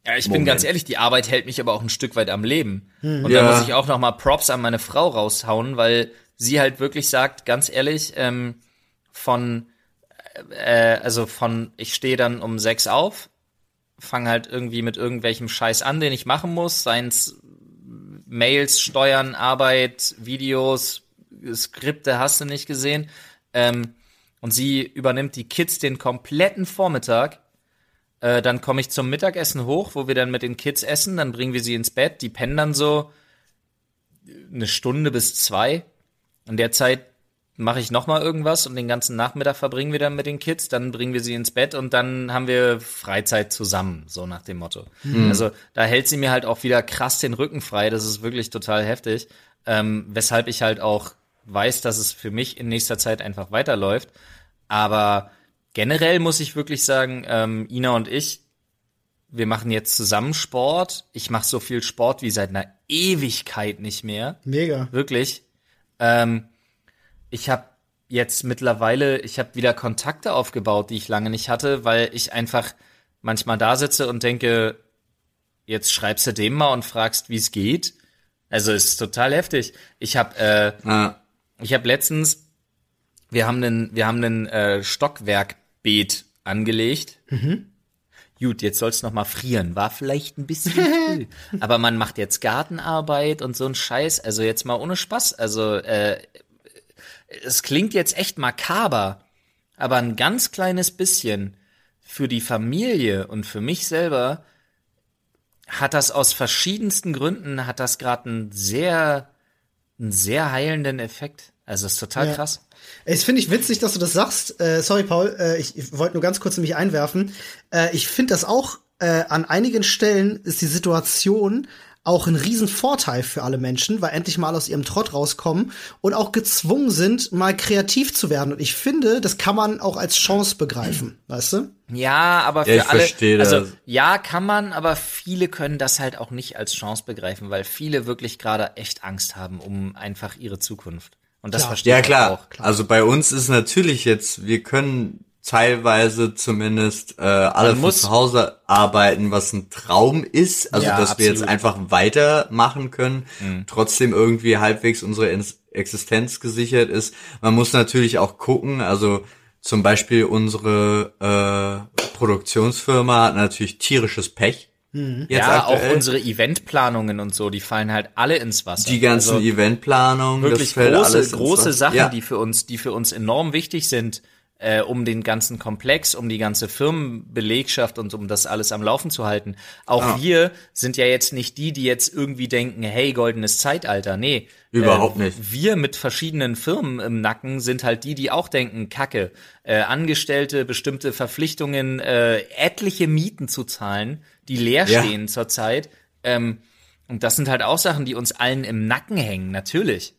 Ja, ich Moment. bin ganz ehrlich, die Arbeit hält mich aber auch ein Stück weit am Leben. Hm. Und ja. da muss ich auch noch mal Props an meine Frau raushauen, weil sie halt wirklich sagt, ganz ehrlich, ähm, von, äh, also von, ich stehe dann um sechs auf, fange halt irgendwie mit irgendwelchem Scheiß an, den ich machen muss, seien's Mails, Steuern, Arbeit, Videos, Skripte hast du nicht gesehen. Ähm, und sie übernimmt die Kids den kompletten Vormittag. Äh, dann komme ich zum Mittagessen hoch, wo wir dann mit den Kids essen, dann bringen wir sie ins Bett, die pennen dann so eine Stunde bis zwei. In der Zeit mache ich noch mal irgendwas und den ganzen Nachmittag verbringen wir dann mit den Kids, dann bringen wir sie ins Bett und dann haben wir Freizeit zusammen, so nach dem Motto. Mhm. Also da hält sie mir halt auch wieder krass den Rücken frei, das ist wirklich total heftig, ähm, weshalb ich halt auch weiß, dass es für mich in nächster Zeit einfach weiterläuft. Aber generell muss ich wirklich sagen, ähm, Ina und ich, wir machen jetzt zusammen Sport. Ich mache so viel Sport wie seit einer Ewigkeit nicht mehr. Mega. Wirklich. Ähm, ich habe jetzt mittlerweile, ich habe wieder Kontakte aufgebaut, die ich lange nicht hatte, weil ich einfach manchmal da sitze und denke, jetzt schreibst du dem mal und fragst, wie es geht. Also ist total heftig. Ich habe äh, ah. ich habe letztens wir haben einen wir haben einen äh, Stockwerkbeet angelegt. Mhm. Gut, jetzt soll's noch mal frieren. War vielleicht ein bisschen *laughs* früh. Aber man macht jetzt Gartenarbeit und so ein Scheiß. Also jetzt mal ohne Spaß. Also äh, es klingt jetzt echt makaber, aber ein ganz kleines bisschen für die Familie und für mich selber hat das aus verschiedensten Gründen, hat das gerade einen sehr, einen sehr heilenden Effekt. Also ist total ja. krass. Es finde ich witzig, dass du das sagst. Äh, sorry, Paul, äh, ich, ich wollte nur ganz kurz mich einwerfen. Äh, ich finde das auch äh, an einigen Stellen ist die Situation auch ein Riesenvorteil für alle Menschen, weil endlich mal aus ihrem Trott rauskommen und auch gezwungen sind, mal kreativ zu werden. Und ich finde, das kann man auch als Chance begreifen, weißt du? Ja, aber für ja, alle, also ja, kann man, aber viele können das halt auch nicht als Chance begreifen, weil viele wirklich gerade echt Angst haben um einfach ihre Zukunft. Und das klar. verstehe ja, klar. auch. Klar. Also bei uns ist natürlich jetzt, wir können teilweise zumindest äh, alle von zu Hause arbeiten, was ein Traum ist. Also ja, dass absolut. wir jetzt einfach weitermachen können, mhm. trotzdem irgendwie halbwegs unsere Existenz gesichert ist. Man muss natürlich auch gucken, also zum Beispiel unsere äh, Produktionsfirma hat natürlich tierisches Pech. Mhm. ja, aktuell. auch unsere Eventplanungen und so, die fallen halt alle ins Wasser. Die ganzen also, Eventplanungen, wirklich große, große Sachen, ja. die für uns, die für uns enorm wichtig sind äh, um den ganzen Komplex, um die ganze Firmenbelegschaft und um das alles am Laufen zu halten. Auch ah. wir sind ja jetzt nicht die, die jetzt irgendwie denken, hey, goldenes Zeitalter. Nee. Überhaupt äh, nicht. Wir mit verschiedenen Firmen im Nacken sind halt die, die auch denken, Kacke, äh, Angestellte, bestimmte Verpflichtungen, äh, etliche Mieten zu zahlen, die leer ja. stehen zurzeit. Ähm, und das sind halt auch Sachen, die uns allen im Nacken hängen, natürlich.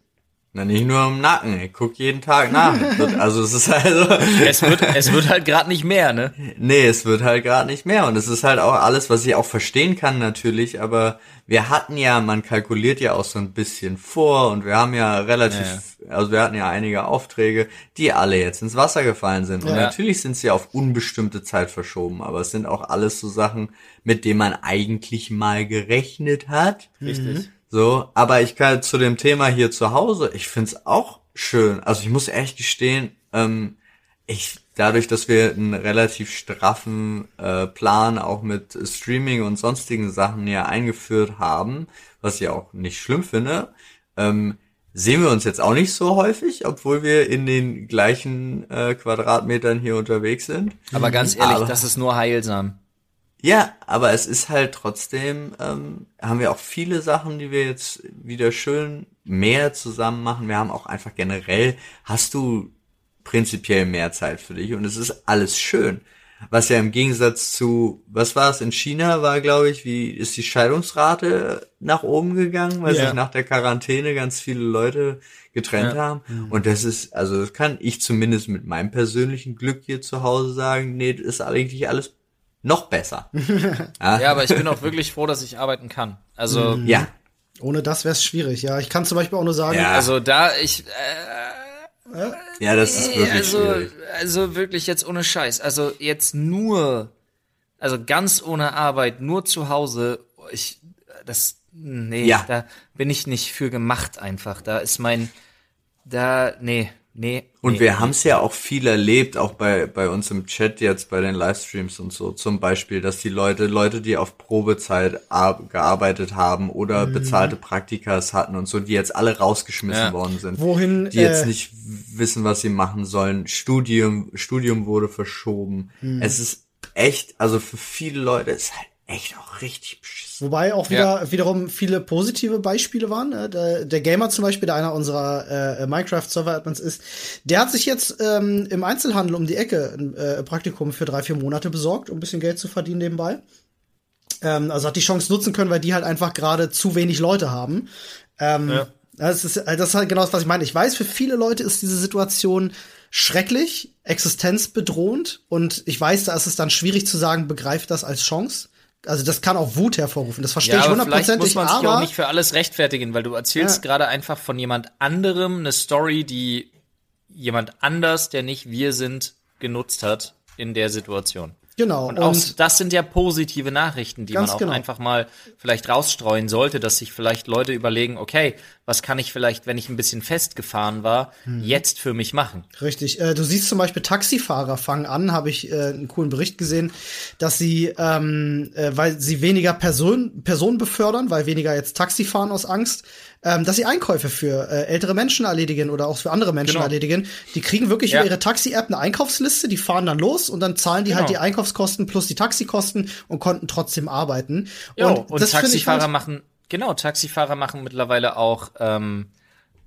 Na, nicht nur im Nacken, ich guck jeden Tag nach. *laughs* Also es ist also. es wird, es wird halt gerade nicht mehr, ne? Nee, es wird halt gerade nicht mehr. Und es ist halt auch alles, was ich auch verstehen kann, natürlich, aber wir hatten ja, man kalkuliert ja auch so ein bisschen vor und wir haben ja relativ, ja. also wir hatten ja einige Aufträge, die alle jetzt ins Wasser gefallen sind. Und ja. natürlich sind sie auf unbestimmte Zeit verschoben, aber es sind auch alles so Sachen, mit denen man eigentlich mal gerechnet hat. Richtig. Mhm. So, aber ich kann zu dem Thema hier zu Hause, ich find's auch schön. Also ich muss echt gestehen, ähm, ich dadurch, dass wir einen relativ straffen äh, Plan auch mit Streaming und sonstigen Sachen ja eingeführt haben, was ich auch nicht schlimm finde, ähm, sehen wir uns jetzt auch nicht so häufig, obwohl wir in den gleichen äh, Quadratmetern hier unterwegs sind. Aber ganz ehrlich, aber, das ist nur heilsam. Ja, aber es ist halt trotzdem, ähm, haben wir auch viele Sachen, die wir jetzt wieder schön mehr zusammen machen. Wir haben auch einfach generell, hast du prinzipiell mehr Zeit für dich und es ist alles schön. Was ja im Gegensatz zu, was war es in China, war glaube ich, wie ist die Scheidungsrate nach oben gegangen, weil ja. sich nach der Quarantäne ganz viele Leute getrennt ja. haben. Mhm. Und das ist, also das kann ich zumindest mit meinem persönlichen Glück hier zu Hause sagen, nee, das ist eigentlich alles noch besser. *laughs* ja. ja, aber ich bin auch wirklich froh, dass ich arbeiten kann. Also mhm. ja. Ohne das wäre es schwierig. Ja, ich kann zum Beispiel auch nur sagen. Ja. Also da ich. Äh, äh, ja, das ist wirklich also, schwierig. Also wirklich jetzt ohne Scheiß. Also jetzt nur, also ganz ohne Arbeit, nur zu Hause. Ich, das, nee, ja. da bin ich nicht für gemacht einfach. Da ist mein, da, nee. Nee. Und nee, wir nee. haben es ja auch viel erlebt, auch bei, bei uns im Chat jetzt, bei den Livestreams und so. Zum Beispiel, dass die Leute, Leute, die auf Probezeit gearbeitet haben oder mhm. bezahlte Praktikas hatten und so, die jetzt alle rausgeschmissen ja. worden sind. Wohin? Die äh, jetzt nicht wissen, was sie machen sollen. Studium, Studium wurde verschoben. Mhm. Es ist echt, also für viele Leute ist halt echt auch richtig beschissen. Wobei auch wieder ja. wiederum viele positive Beispiele waren. Ne? Der, der, Gamer zum Beispiel, der einer unserer äh, Minecraft-Server-Admins ist, der hat sich jetzt ähm, im Einzelhandel um die Ecke ein äh, Praktikum für drei, vier Monate besorgt, um ein bisschen Geld zu verdienen nebenbei. Ähm, also hat die Chance nutzen können, weil die halt einfach gerade zu wenig Leute haben. Ähm, ja. Das ist, das ist halt genau das, was ich meine. Ich weiß, für viele Leute ist diese Situation schrecklich, existenzbedrohend und ich weiß, da ist es dann schwierig zu sagen, begreift das als Chance. Also das kann auch Wut hervorrufen. Das verstehe ja, ich hundertprozentig. Muss man sich auch nicht für alles rechtfertigen, weil du erzählst ja. gerade einfach von jemand anderem eine Story, die jemand anders, der nicht wir sind, genutzt hat in der Situation. Genau. Und, auch das sind ja positive Nachrichten, die man auch genau. einfach mal vielleicht rausstreuen sollte, dass sich vielleicht Leute überlegen, okay, was kann ich vielleicht, wenn ich ein bisschen festgefahren war, hm. jetzt für mich machen? Richtig. Äh, du siehst zum Beispiel Taxifahrer fangen an, habe ich äh, einen coolen Bericht gesehen, dass sie, ähm, äh, weil sie weniger Person, Personen befördern, weil weniger jetzt Taxi fahren aus Angst, ähm, dass sie Einkäufe für äh, ältere Menschen erledigen oder auch für andere Menschen genau. erledigen. Die kriegen wirklich ja. über ihre Taxi-App eine Einkaufsliste, die fahren dann los und dann zahlen die halt genau. halt die Einkaufskosten plus die Taxikosten und konnten trotzdem arbeiten. Jo, und, und Taxifahrer halt machen, genau, Taxifahrer machen mittlerweile auch ähm,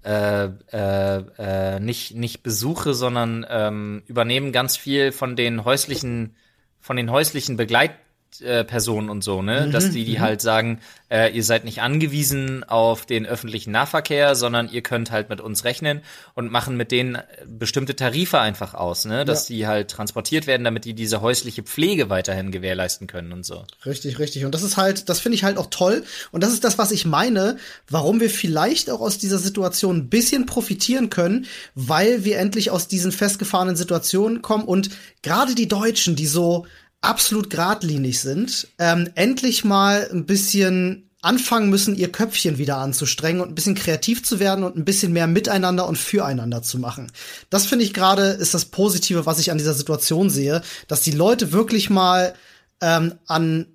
äh, äh, äh, nicht nicht Besuche, sondern ähm, übernehmen ganz viel von den häuslichen von den häuslichen Begleit Personen und so, ne? Mhm, Dass die, die mhm. halt sagen, äh, ihr seid nicht angewiesen auf den öffentlichen Nahverkehr, sondern ihr könnt halt mit uns rechnen und machen mit denen bestimmte Tarife einfach aus, ne? Dass ja. die halt transportiert werden, damit die diese häusliche Pflege weiterhin gewährleisten können und so. Richtig, richtig. Und das ist halt, das finde ich halt auch toll. Und das ist das, was ich meine, warum wir vielleicht auch aus dieser Situation ein bisschen profitieren können, weil wir endlich aus diesen festgefahrenen Situationen kommen und gerade die Deutschen, die so absolut geradlinig sind, ähm, endlich mal ein bisschen anfangen müssen, ihr Köpfchen wieder anzustrengen und ein bisschen kreativ zu werden und ein bisschen mehr miteinander und füreinander zu machen. Das finde ich gerade ist das Positive, was ich an dieser Situation sehe, dass die Leute wirklich mal ähm, an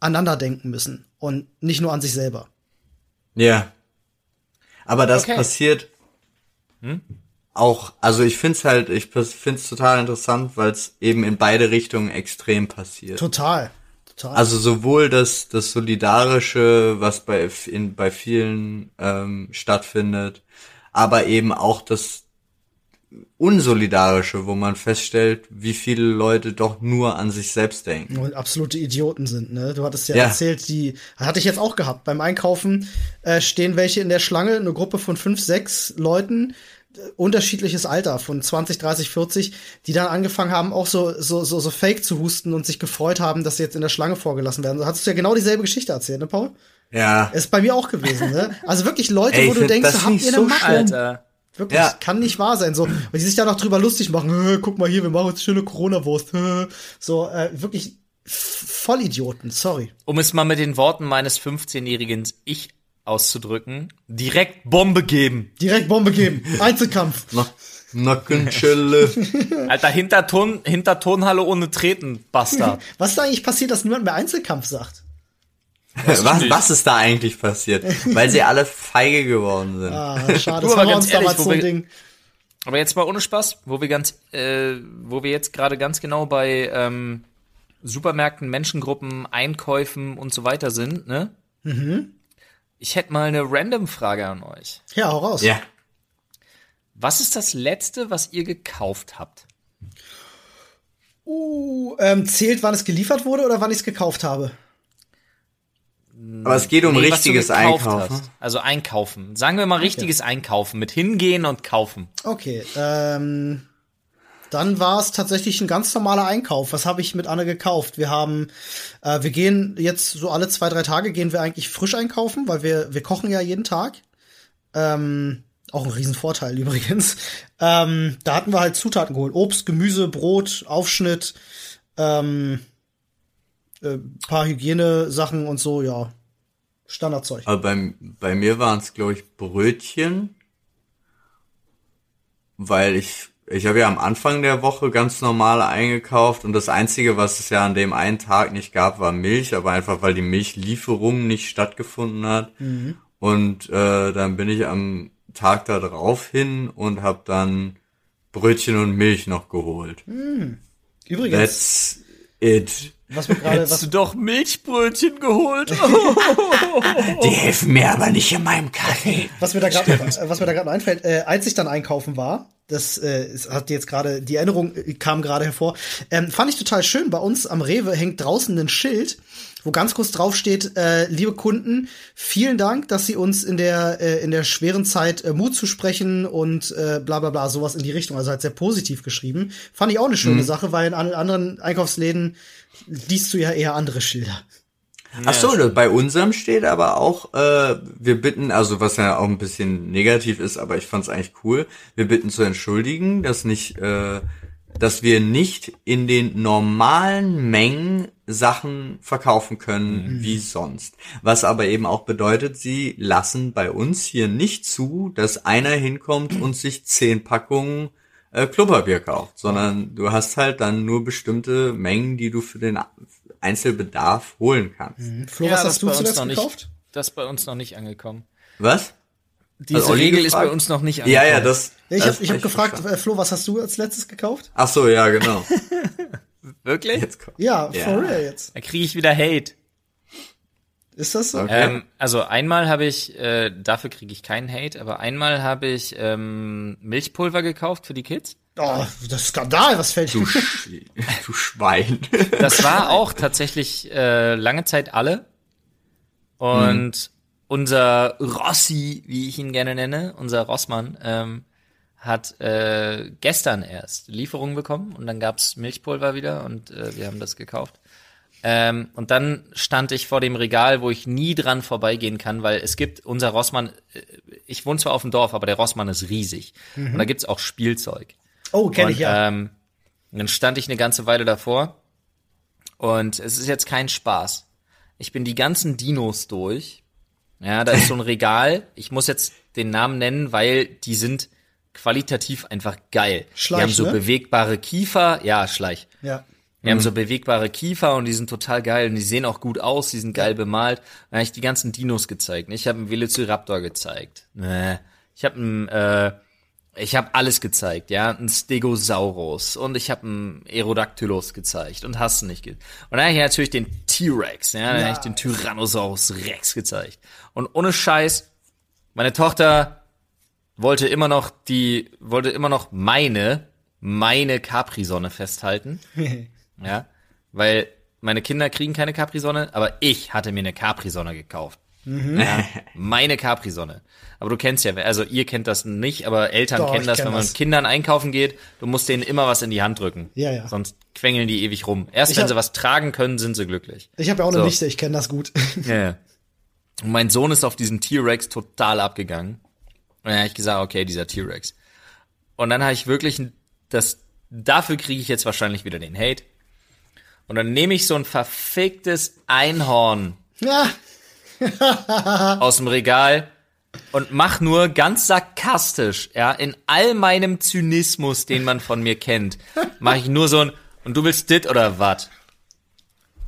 aneinander denken müssen und nicht nur an sich selber. Ja. Aber das okay. passiert. Hm? Auch, also ich find's halt, ich find's total interessant, weil es eben in beide Richtungen extrem passiert. Total. Total. Also sowohl das, das Solidarische, was bei, in, bei vielen ähm, stattfindet, aber eben auch das Unsolidarische, wo man feststellt, wie viele Leute doch nur an sich selbst denken. Und absolute Idioten sind, ne? Du hattest ja, ja. erzählt, die hatte ich jetzt auch gehabt. Beim Einkaufen äh, stehen welche in der Schlange, eine Gruppe von fünf, sechs Leuten, unterschiedliches Alter von 20, 30, 40, die dann angefangen haben, auch so, so, so, so fake zu husten und sich gefreut haben, dass sie jetzt in der Schlange vorgelassen werden. So hattest du ja genau dieselbe Geschichte erzählt, ne, Paul? Ja. Ist bei mir auch gewesen, ne? Also wirklich Leute, Ey, wo du denkst, habt ihr eine Macke? Alter. Wirklich, ja. kann nicht wahr sein. So, und die sich da noch drüber lustig machen, guck mal hier, wir machen jetzt schöne Corona-Wurst. So, äh, wirklich Vollidioten, sorry. Um es mal mit den Worten meines 15-jährigen Ich auszudrücken, direkt Bombe geben. Direkt Bombe geben. Einzelkampf. *laughs* Nackenschelle. *laughs* Alter, hinter, Ton, hinter Tonhalle ohne Treten, Bastard. *laughs* Was ist da eigentlich passiert, dass niemand mehr Einzelkampf sagt? Was, was ist da eigentlich passiert? Weil sie alle feige geworden sind. Ah, schade, das war ganz ehrlich, so ein Ding. Aber jetzt mal ohne Spaß, wo wir ganz, äh, wo wir jetzt gerade ganz genau bei ähm, Supermärkten, Menschengruppen, Einkäufen und so weiter sind, ne? Mhm. Ich hätte mal eine Random-Frage an euch. Ja, hau raus. Ja. Was ist das letzte, was ihr gekauft habt? Uh, ähm, zählt, wann es geliefert wurde oder wann ich es gekauft habe? Aber es geht um nee, richtiges Einkaufen. Hast. Also einkaufen. Sagen wir mal okay. richtiges Einkaufen mit hingehen und kaufen. Okay. Ähm, dann war es tatsächlich ein ganz normaler Einkauf. Was habe ich mit Anne gekauft? Wir haben, äh, wir gehen jetzt so alle zwei, drei Tage gehen wir eigentlich frisch einkaufen, weil wir, wir kochen ja jeden Tag. Ähm, auch ein Riesenvorteil *laughs* übrigens. Ähm, da hatten wir halt Zutaten geholt. Obst, Gemüse, Brot, Aufschnitt, ähm, äh, paar Hygienesachen und so, ja. Standardzeug. Aber bei, bei mir waren es, glaube ich, Brötchen, weil ich ich habe ja am Anfang der Woche ganz normal eingekauft und das Einzige, was es ja an dem einen Tag nicht gab, war Milch, aber einfach weil die Milchlieferung nicht stattgefunden hat. Mhm. Und äh, dann bin ich am Tag da drauf hin und habe dann Brötchen und Milch noch geholt. Mhm. Übrigens. That's it. Was mir gerade, Hättest was du doch Milchbrötchen geholt? *laughs* Die helfen mir aber nicht in meinem Kaffee. Was mir da gerade, was mir da gerade einfällt, äh, als ich dann einkaufen war, das äh, hat jetzt gerade, die Erinnerung äh, kam gerade hervor. Ähm, fand ich total schön. Bei uns am Rewe hängt draußen ein Schild, wo ganz kurz drauf steht, äh, liebe Kunden, vielen Dank, dass Sie uns in der, äh, in der schweren Zeit äh, Mut zu sprechen und äh, bla bla bla, sowas in die Richtung. Also halt sehr positiv geschrieben. Fand ich auch eine schöne mhm. Sache, weil in anderen Einkaufsläden liest du ja eher andere Schilder. Ach so, ja, bei unserem steht aber auch, äh, wir bitten, also was ja auch ein bisschen negativ ist, aber ich fand es eigentlich cool, wir bitten zu entschuldigen, dass nicht, äh, dass wir nicht in den normalen Mengen Sachen verkaufen können mhm. wie sonst. Was aber eben auch bedeutet, sie lassen bei uns hier nicht zu, dass einer hinkommt und sich zehn Packungen äh, Klopapier kauft, sondern du hast halt dann nur bestimmte Mengen, die du für den Einzelbedarf holen kannst. Mhm. Flo, ja, was hast du zuletzt gekauft? Nicht, das ist bei uns noch nicht angekommen. Was? Diese also Regel gefragt? ist bei uns noch nicht angekommen. Ja, ja, das. Ja, ich habe hab gefragt, äh, Flo, was hast du als letztes gekauft? Ach so, ja, genau. *laughs* Wirklich? ja, ja, for real jetzt. Da kriege ich wieder Hate. Ist das so? Okay. Ähm, also einmal habe ich, äh, dafür kriege ich keinen Hate, aber einmal habe ich ähm, Milchpulver gekauft für die Kids. Oh, das Skandal, was fällt du, *laughs* du Schwein. Das war auch tatsächlich äh, lange Zeit alle. Und hm. unser Rossi, wie ich ihn gerne nenne, unser Rossmann, ähm, hat äh, gestern erst Lieferung bekommen und dann gab's Milchpulver wieder und äh, wir haben das gekauft. Ähm, und dann stand ich vor dem Regal, wo ich nie dran vorbeigehen kann, weil es gibt unser Rossmann, äh, ich wohne zwar auf dem Dorf, aber der Rossmann ist riesig. Mhm. Und da gibt's auch Spielzeug. Oh, kenne ich ja. Ähm, dann stand ich eine ganze Weile davor und es ist jetzt kein Spaß. Ich bin die ganzen Dinos durch. Ja, da ist so ein *laughs* Regal. Ich muss jetzt den Namen nennen, weil die sind qualitativ einfach geil. Schleich, die haben so ne? bewegbare Kiefer. Ja, Schleich. Ja. Die mhm. haben so bewegbare Kiefer und die sind total geil und die sehen auch gut aus, die sind geil bemalt. Dann habe ich die ganzen Dinos gezeigt. Ich habe einen Velociraptor gezeigt. Ich habe einen äh, ich habe alles gezeigt, ja, ein Stegosaurus und ich habe einen Aerodactylus gezeigt und hast du nicht. Ge und dann habe ich natürlich den T-Rex, ja, dann ja. habe ich den Tyrannosaurus Rex gezeigt. Und ohne Scheiß, meine Tochter wollte immer noch die, wollte immer noch meine, meine Capri-Sonne festhalten, *laughs* ja, weil meine Kinder kriegen keine Capri-Sonne, aber ich hatte mir eine Capri-Sonne gekauft. Mhm. Ja, meine Capri-Sonne. Aber du kennst ja, also ihr kennt das nicht, aber Eltern Doch, kennen das, kenn wenn man das. mit Kindern einkaufen geht, du musst denen immer was in die Hand drücken. Ja, ja. Sonst quengeln die ewig rum. Erst ich wenn hab, sie was tragen können, sind sie glücklich. Ich habe ja auch eine so. Nichte, ich kenne das gut. *laughs* Ja, ja. Und mein Sohn ist auf diesen T-Rex total abgegangen. Und dann habe ich gesagt, okay, dieser T-Rex. Und dann habe ich wirklich das, dafür kriege ich jetzt wahrscheinlich wieder den Hate. Und dann nehme ich so ein verficktes Einhorn. Ja. *laughs* aus dem Regal und mach nur ganz sarkastisch, ja, in all meinem Zynismus, den man von mir kennt, mach ich nur so ein und du willst dit oder wat?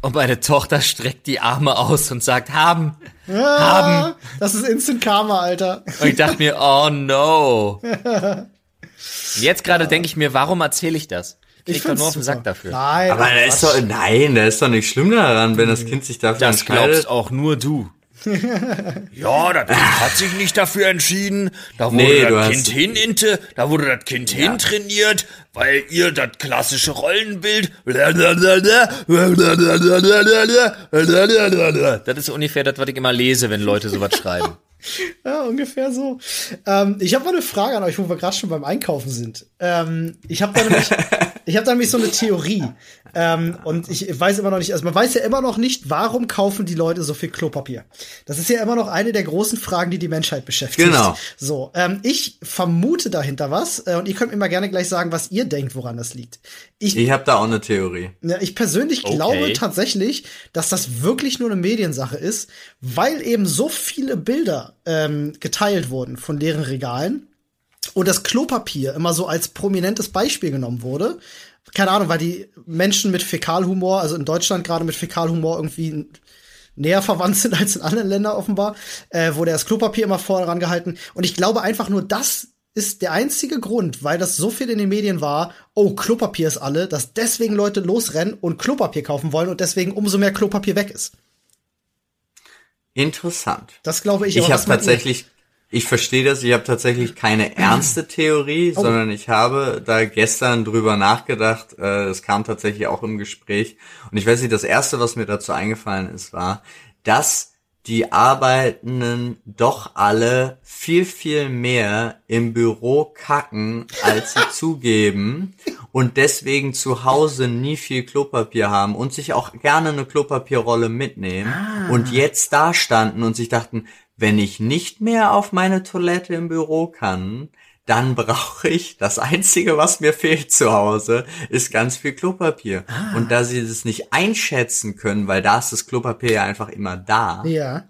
Und meine Tochter streckt die Arme aus und sagt, haben, ja, haben. Das ist Instant Karma, Alter. Und ich dachte mir, oh no. *laughs* Jetzt gerade ja. denke ich mir, warum erzähle ich das? Ich krieg doch nur auf den Sack dafür. Nein, aber da ist doch, nein, da ist doch nicht schlimm daran, wenn das Kind sich dafür das entscheidet. Das glaubst auch nur du. Ja, das Kind hat sich nicht dafür entschieden. Da wurde nee, das Kind hininte, da wurde das Kind ja. hintrainiert, weil ihr das klassische Rollenbild. Das ist ungefähr das, was ich immer lese, wenn Leute sowas schreiben. *laughs* Ja, ungefähr so. Ähm, ich habe mal eine Frage an euch, wo wir gerade schon beim Einkaufen sind. Ähm, ich habe da nämlich, *laughs* ich habe da nämlich so eine Theorie. Ähm, und ich weiß immer noch nicht, also man weiß ja immer noch nicht, warum kaufen die Leute so viel Klopapier. Das ist ja immer noch eine der großen Fragen, die die Menschheit beschäftigt. Genau. So, ähm, ich vermute dahinter was äh, und ihr könnt mir mal gerne gleich sagen, was ihr denkt, woran das liegt. Ich, ich habe da auch eine Theorie. Ja, ich persönlich okay. glaube tatsächlich, dass das wirklich nur eine Mediensache ist, weil eben so viele Bilder ähm, geteilt wurden von deren Regalen und das Klopapier immer so als prominentes Beispiel genommen wurde. Keine Ahnung, weil die Menschen mit Fäkalhumor, also in Deutschland gerade mit Fäkalhumor irgendwie näher verwandt sind als in anderen Ländern offenbar, äh, wurde das Klopapier immer vorne rangehalten. Und ich glaube einfach nur, das ist der einzige Grund, weil das so viel in den Medien war, oh, Klopapier ist alle, dass deswegen Leute losrennen und Klopapier kaufen wollen und deswegen umso mehr Klopapier weg ist. Interessant. Das glaube ich. Ich habe tatsächlich, ich verstehe das, ich habe tatsächlich keine *clears throat* ernste Theorie, oh. sondern ich habe da gestern drüber nachgedacht. Äh, es kam tatsächlich auch im Gespräch. Und ich weiß nicht, das Erste, was mir dazu eingefallen ist, war, dass die Arbeitenden doch alle viel, viel mehr im Büro kacken, als sie *laughs* zugeben. und deswegen zu Hause nie viel Klopapier haben und sich auch gerne eine Klopapierrolle mitnehmen ah. und jetzt da standen und sich dachten, wenn ich nicht mehr auf meine Toilette im Büro kann, dann brauche ich das einzige, was mir fehlt zu Hause, ist ganz viel Klopapier. Ah. Und da sie das nicht einschätzen können, weil da ist das Klopapier ja einfach immer da. Ja.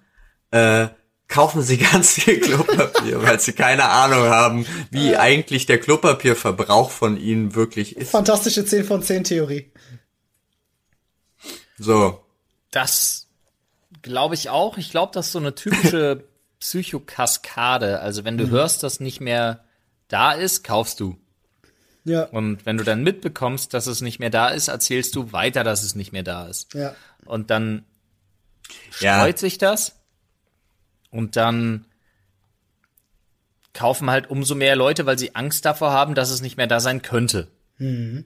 Äh, kaufen sie *laughs* ganz viel Klopapier, weil sie keine Ahnung haben, wie eigentlich der Klopapierverbrauch von ihnen wirklich ist. Fantastische 10 von 10 Theorie. So. Das glaube ich auch. Ich glaube, das ist so eine typische *laughs* Psychokaskade. Also wenn du mhm. hörst, dass nicht mehr da ist, kaufst du. Ja. Und wenn du dann mitbekommst, dass es nicht mehr da ist, erzählst du weiter, dass es nicht mehr da ist. Ja. Und dann streut ja. sich das. Und dann kaufen halt umso mehr Leute, weil sie Angst davor haben, dass es nicht mehr da sein könnte. Mhm.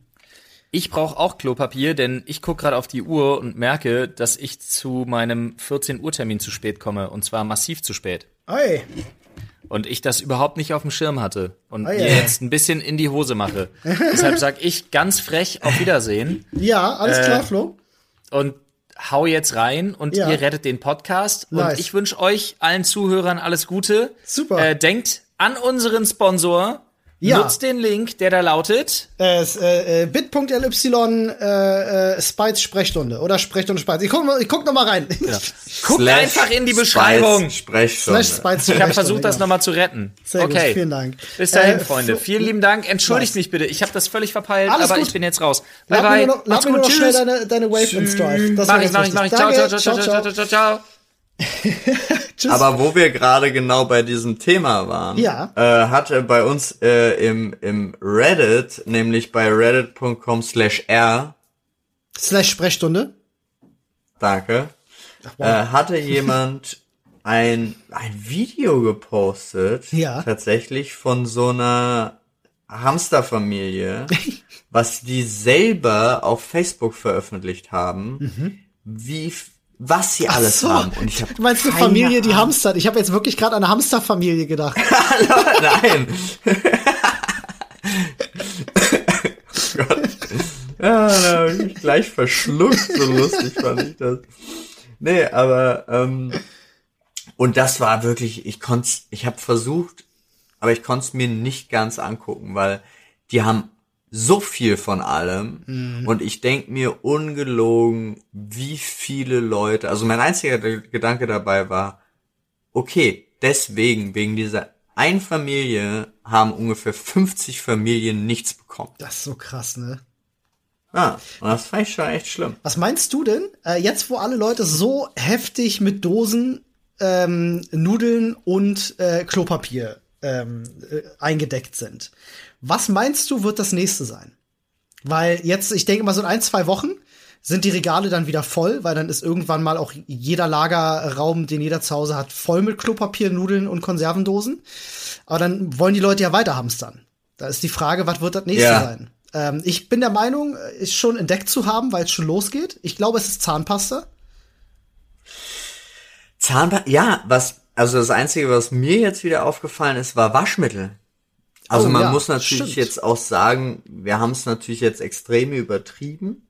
Ich brauche auch Klopapier, denn ich gucke gerade auf die Uhr und merke, dass ich zu meinem 14 Uhr Termin zu spät komme und zwar massiv zu spät. Oi. Und ich das überhaupt nicht auf dem Schirm hatte und oh yeah. jetzt ein bisschen in die Hose mache. *laughs* Deshalb sag ich ganz frech auf Wiedersehen. Ja, alles klar, äh, Flo. Und hau jetzt rein und ja. ihr rettet den Podcast. Nice. Und ich wünsche euch allen Zuhörern alles Gute. Super. Äh, denkt an unseren Sponsor ja. Nutzt den Link, der da lautet äh, äh, bit.ly äh, äh, Spites Sprechstunde oder Sprechstunde Spites. Ich guck, ich guck noch mal rein. Ja. *laughs* Guckt Slash einfach in die Beschreibung. Sprechstunde. Slash Spites ich habe versucht, das noch mal zu retten. Sehr okay. Gut, vielen Dank. Bis dahin, äh, Freunde. Vielen lieben Dank. Entschuldigt mich bitte. Ich habe das völlig verpeilt, Alles aber gut. ich bin jetzt raus. Bye, lad bye. Mir noch, lad mir noch schnell deine, deine Wave ins Drive. Das mach ich, mach ich, mach ich. Ciao, ciao, ciao, ciao, ciao, ciao, ciao. Aber wo wir gerade genau bei diesem Thema waren, ja. äh, hatte bei uns äh, im, im Reddit, nämlich bei reddit.com slash r slash Sprechstunde. Danke. wow. äh, hatte jemand *laughs* ein, ein Video gepostet, ja. tatsächlich von so einer Hamsterfamilie, *laughs* was die selber auf Facebook veröffentlicht haben, mhm. wie was sie alles so. haben. Und ich hab du meinst eine Familie, die hamstert? Ich habe jetzt wirklich gerade an eine Hamsterfamilie gedacht. *laughs* Nein. *laughs* Gott. Ja, da hab ich gleich verschluckt. So lustig fand ich das. Nee, aber ähm, und das war wirklich, ich konnte ich habe versucht, aber ich konnte es mir nicht ganz angucken, weil die haben so viel von allem mhm. und ich denk mir ungelogen, wie viele Leute, also mein einziger Gedanke dabei war, okay, deswegen, wegen dieser einen Familie haben ungefähr 50 Familien nichts bekommen. Das ist so krass, ne? Ja, und das fand ich schon echt schlimm. Was meinst du denn, äh, jetzt wo alle Leute so heftig mit Dosen, ähm, Nudeln und äh, Klopapier ähm, äh, eingedeckt sind? Was meinst du, wird das nächste sein? Weil jetzt, ich denke mal, so in ein, zwei Wochen sind die Regale dann wieder voll, weil dann ist irgendwann mal auch jeder Lagerraum, den jeder zu Hause hat, voll mit Klopapier, Nudeln und Konservendosen. Aber dann wollen die Leute ja weiter hamstern. Da ist die Frage, was wird das nächste ja. sein? Ähm, ich bin der Meinung, es schon entdeckt zu haben, weil es schon losgeht. Ich glaube, es ist Zahnpasta. Zahnpasta, ja, was, also das Einzige, was mir jetzt wieder aufgefallen ist, war Waschmittel. Also oh, man ja, muss natürlich stimmt. jetzt auch sagen, wir haben es natürlich jetzt extrem übertrieben,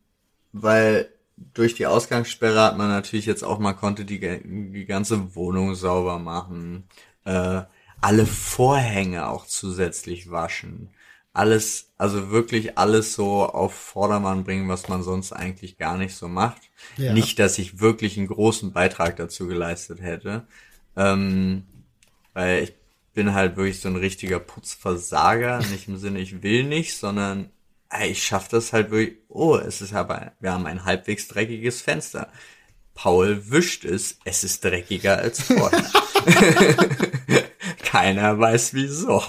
weil durch die Ausgangssperre hat man natürlich jetzt auch mal konnte die, die ganze Wohnung sauber machen, äh, alle Vorhänge auch zusätzlich waschen, alles, also wirklich alles so auf Vordermann bringen, was man sonst eigentlich gar nicht so macht. Ja. Nicht, dass ich wirklich einen großen Beitrag dazu geleistet hätte, ähm, weil ich bin halt wirklich so ein richtiger Putzversager. Nicht im Sinne, ich will nicht, sondern ey, ich schaff das halt wirklich. Oh, es ist aber, wir haben ein halbwegs dreckiges Fenster. Paul wischt es, es ist dreckiger als vorher. *laughs* Keiner weiß wieso.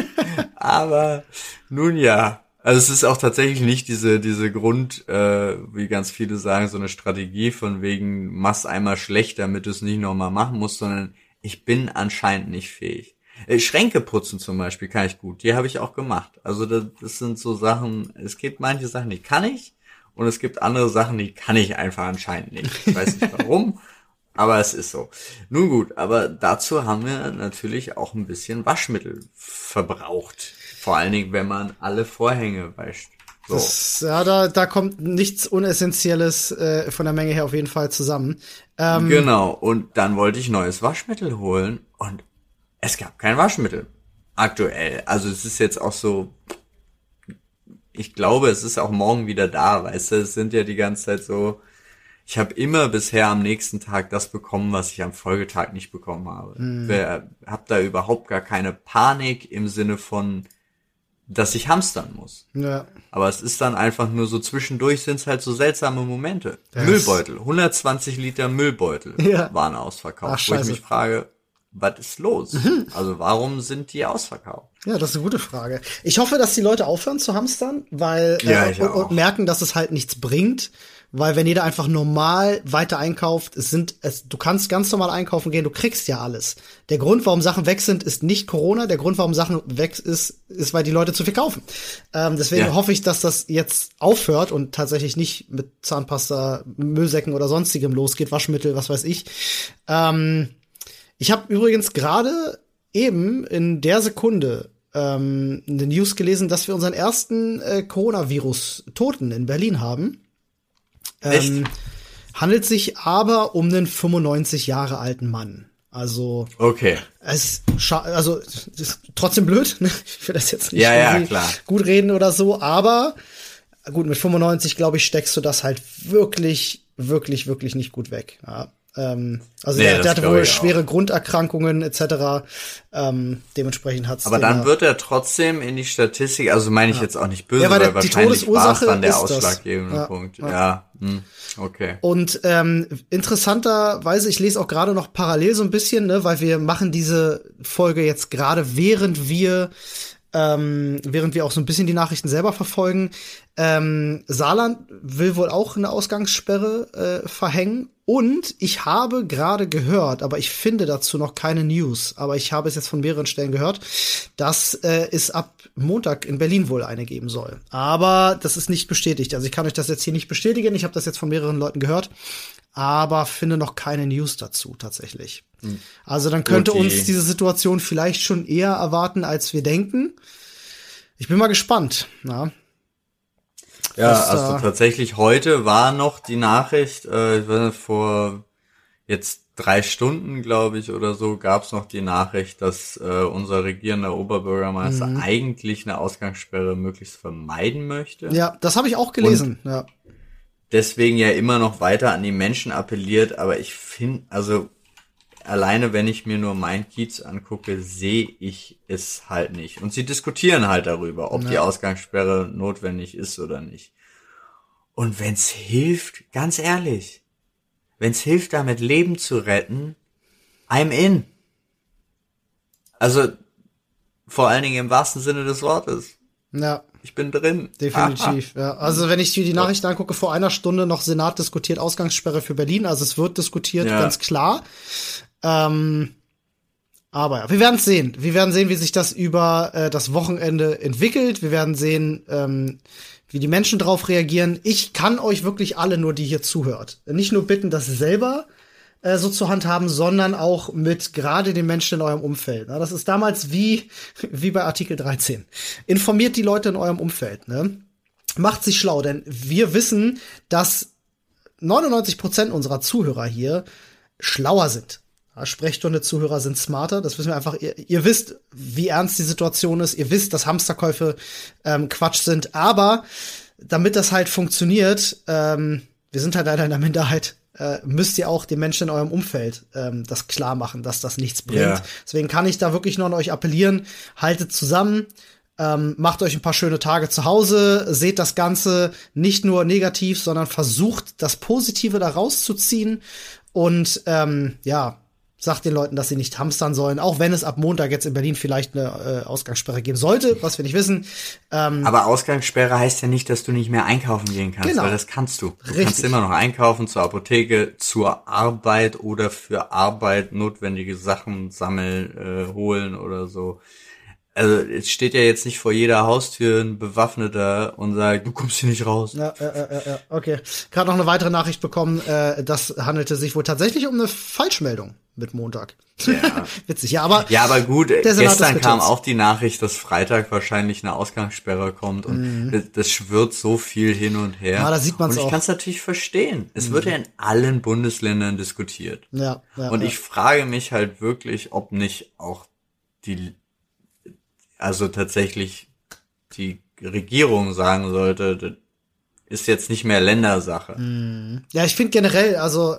*laughs* aber nun ja, also es ist auch tatsächlich nicht diese diese Grund, äh, wie ganz viele sagen, so eine Strategie von wegen mach's einmal schlecht, damit du es nicht nochmal machen musst, sondern ich bin anscheinend nicht fähig. Äh, Schränke putzen zum Beispiel kann ich gut. Die habe ich auch gemacht. Also das, das sind so Sachen, es gibt manche Sachen, die kann ich und es gibt andere Sachen, die kann ich einfach anscheinend nicht. Ich weiß nicht warum, *laughs* aber es ist so. Nun gut, aber dazu haben wir natürlich auch ein bisschen Waschmittel verbraucht. Vor allen Dingen, wenn man alle Vorhänge wäscht. So. Das, ja, da, da kommt nichts Unessentielles äh, von der Menge her auf jeden Fall zusammen. Ähm, genau, und dann wollte ich neues Waschmittel holen und es gab kein Waschmittel. Aktuell. Also es ist jetzt auch so, ich glaube, es ist auch morgen wieder da, weißt du, es sind ja die ganze Zeit so, ich habe immer bisher am nächsten Tag das bekommen, was ich am Folgetag nicht bekommen habe. Mhm. Hab da überhaupt gar keine Panik im Sinne von, dass ich hamstern muss. Ja. Aber es ist dann einfach nur so zwischendurch sind es halt so seltsame Momente. Das Müllbeutel, 120 Liter Müllbeutel ja. waren ausverkauft, Ach, wo ich mich frage, was ist los? Mhm. Also warum sind die ausverkauft? Ja, das ist eine gute Frage. Ich hoffe, dass die Leute aufhören zu hamstern, weil ja, äh, und, und merken, dass es halt nichts bringt weil wenn jeder einfach normal weiter einkauft, es sind, es, du kannst ganz normal einkaufen gehen, du kriegst ja alles. Der Grund, warum Sachen weg sind, ist nicht Corona. Der Grund, warum Sachen weg ist, ist, weil die Leute zu viel kaufen. Ähm, deswegen ja. hoffe ich, dass das jetzt aufhört und tatsächlich nicht mit Zahnpasta, Müllsäcken oder sonstigem losgeht, Waschmittel, was weiß ich. Ähm, ich habe übrigens gerade eben in der Sekunde ähm, in den News gelesen, dass wir unseren ersten äh, Coronavirus-Toten in Berlin haben. Ähm, handelt sich aber um einen 95 Jahre alten Mann. Also okay. Es also ist trotzdem blöd. Ne? Ich will das jetzt nicht ja, ja, gut reden oder so, aber gut mit 95 glaube ich steckst du das halt wirklich, wirklich, wirklich nicht gut weg. Ja. Ähm, also nee, der, der hatte wohl schwere Grunderkrankungen etc. Ähm, dementsprechend hat's. Aber dann wird er trotzdem in die Statistik, also meine ich ja. jetzt auch nicht böse, ja, weil, der, weil wahrscheinlich war es dann der ausschlaggebende ja, Punkt. Ja, ja. Hm. okay. Und ähm, interessanterweise, ich lese auch gerade noch parallel so ein bisschen, ne, weil wir machen diese Folge jetzt gerade, während wir ähm, während wir auch so ein bisschen die Nachrichten selber verfolgen. Ähm, Saarland will wohl auch eine Ausgangssperre äh, verhängen. Und ich habe gerade gehört, aber ich finde dazu noch keine News, aber ich habe es jetzt von mehreren Stellen gehört, dass äh, es ab Montag in Berlin wohl eine geben soll. Aber das ist nicht bestätigt. Also ich kann euch das jetzt hier nicht bestätigen. Ich habe das jetzt von mehreren Leuten gehört, aber finde noch keine News dazu tatsächlich. Hm. Also dann könnte okay. uns diese Situation vielleicht schon eher erwarten, als wir denken. Ich bin mal gespannt. Na? Ja, also tatsächlich heute war noch die Nachricht, äh, ich weiß nicht, vor jetzt drei Stunden, glaube ich, oder so, gab es noch die Nachricht, dass äh, unser regierender Oberbürgermeister mhm. eigentlich eine Ausgangssperre möglichst vermeiden möchte. Ja, das habe ich auch gelesen. Und ja. Deswegen ja immer noch weiter an die Menschen appelliert, aber ich finde, also alleine wenn ich mir nur mein Kiez angucke, sehe ich es halt nicht. Und sie diskutieren halt darüber, ob ja. die Ausgangssperre notwendig ist oder nicht. Und wenn's hilft, ganz ehrlich, wenn's hilft, damit Leben zu retten, I'm in. Also, vor allen Dingen im wahrsten Sinne des Wortes. Ja. Ich bin drin. Definitiv, *laughs* ja. Also wenn ich die Nachrichten angucke, vor einer Stunde noch Senat diskutiert Ausgangssperre für Berlin. Also es wird diskutiert, ja. ganz klar. Ähm, aber ja, wir werden sehen. Wir werden sehen, wie sich das über äh, das Wochenende entwickelt. Wir werden sehen, ähm, wie die Menschen drauf reagieren. Ich kann euch wirklich alle nur, die hier zuhört, nicht nur bitten, das selber äh, so zu handhaben, sondern auch mit gerade den Menschen in eurem Umfeld. Das ist damals wie, wie bei Artikel 13. Informiert die Leute in eurem Umfeld. Ne? Macht sich schlau, denn wir wissen, dass 99 Prozent unserer Zuhörer hier schlauer sind Sprechstunde-Zuhörer sind smarter. Das wissen wir einfach. Ihr, ihr, wisst, wie ernst die Situation ist. Ihr wisst, dass Hamsterkäufe ähm, Quatsch sind. Aber damit das halt funktioniert, ähm, wir sind halt leider in der Minderheit, äh, müsst ihr auch den Menschen in eurem Umfeld ähm, das klar machen, dass das nichts bringt. Yeah. Deswegen kann ich da wirklich nur an euch appellieren. Haltet zusammen. Ähm, macht euch ein paar schöne Tage zu Hause, seht das Ganze nicht nur negativ, sondern versucht das Positive da rauszuziehen und ähm, ja, sagt den Leuten, dass sie nicht hamstern sollen, auch wenn es ab Montag jetzt in Berlin vielleicht eine äh, Ausgangssperre geben sollte, was wir nicht wissen. Ähm, Aber Ausgangssperre heißt ja nicht, dass du nicht mehr einkaufen gehen kannst, genau. weil das kannst du. Du Richtig. kannst immer noch einkaufen zur Apotheke, zur Arbeit oder für Arbeit notwendige Sachen sammeln, äh, holen oder so. Also es steht ja jetzt nicht vor jeder Haustür ein Bewaffneter und sagt, du kommst hier nicht raus. Ja, ja, ja, ja. okay. Gerade noch eine weitere Nachricht bekommen, äh, das handelte sich wohl tatsächlich um eine Falschmeldung mit Montag. Ja. *laughs* Witzig, ja, aber. Ja, aber gut, gestern kam auch die Nachricht, dass Freitag wahrscheinlich eine Ausgangssperre kommt und mhm. das, schwirrt so viel hin und her. Ja, da sieht man Und ich kann es natürlich verstehen. Es mhm. wird ja in allen Bundesländern diskutiert. Ja, ja und ja. ich frage mich halt wirklich, ob nicht auch die also tatsächlich die Regierung sagen sollte, ist jetzt nicht mehr Ländersache. Hm. Ja, ich finde generell, also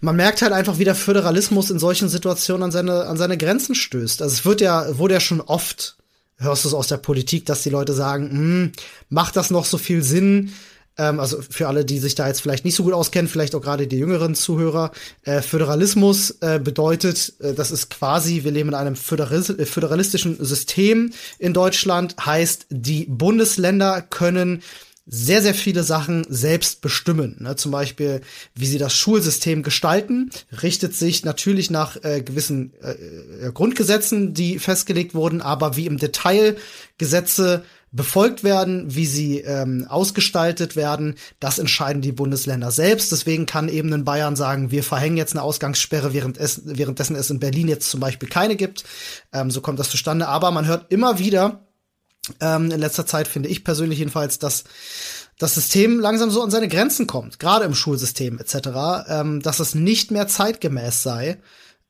man merkt halt einfach, wie der Föderalismus in solchen Situationen an seine, an seine Grenzen stößt. Also es wird ja, wurde ja schon oft, hörst du es aus der Politik, dass die Leute sagen, hm, macht das noch so viel Sinn? Ähm, also für alle, die sich da jetzt vielleicht nicht so gut auskennen, vielleicht auch gerade die jüngeren Zuhörer, äh, Föderalismus äh, bedeutet, äh, das ist quasi, wir leben in einem föderis äh, föderalistischen System in Deutschland, heißt, die Bundesländer können sehr, sehr viele Sachen selbst bestimmen. Ne? Zum Beispiel, wie sie das Schulsystem gestalten, richtet sich natürlich nach äh, gewissen äh, äh Grundgesetzen, die festgelegt wurden, aber wie im Detail Gesetze befolgt werden, wie sie ähm, ausgestaltet werden, das entscheiden die Bundesländer selbst. Deswegen kann eben in Bayern sagen, wir verhängen jetzt eine Ausgangssperre, während es, währenddessen es in Berlin jetzt zum Beispiel keine gibt. Ähm, so kommt das zustande. Aber man hört immer wieder, ähm, in letzter Zeit finde ich persönlich jedenfalls, dass das System langsam so an seine Grenzen kommt, gerade im Schulsystem etc., ähm, dass es nicht mehr zeitgemäß sei,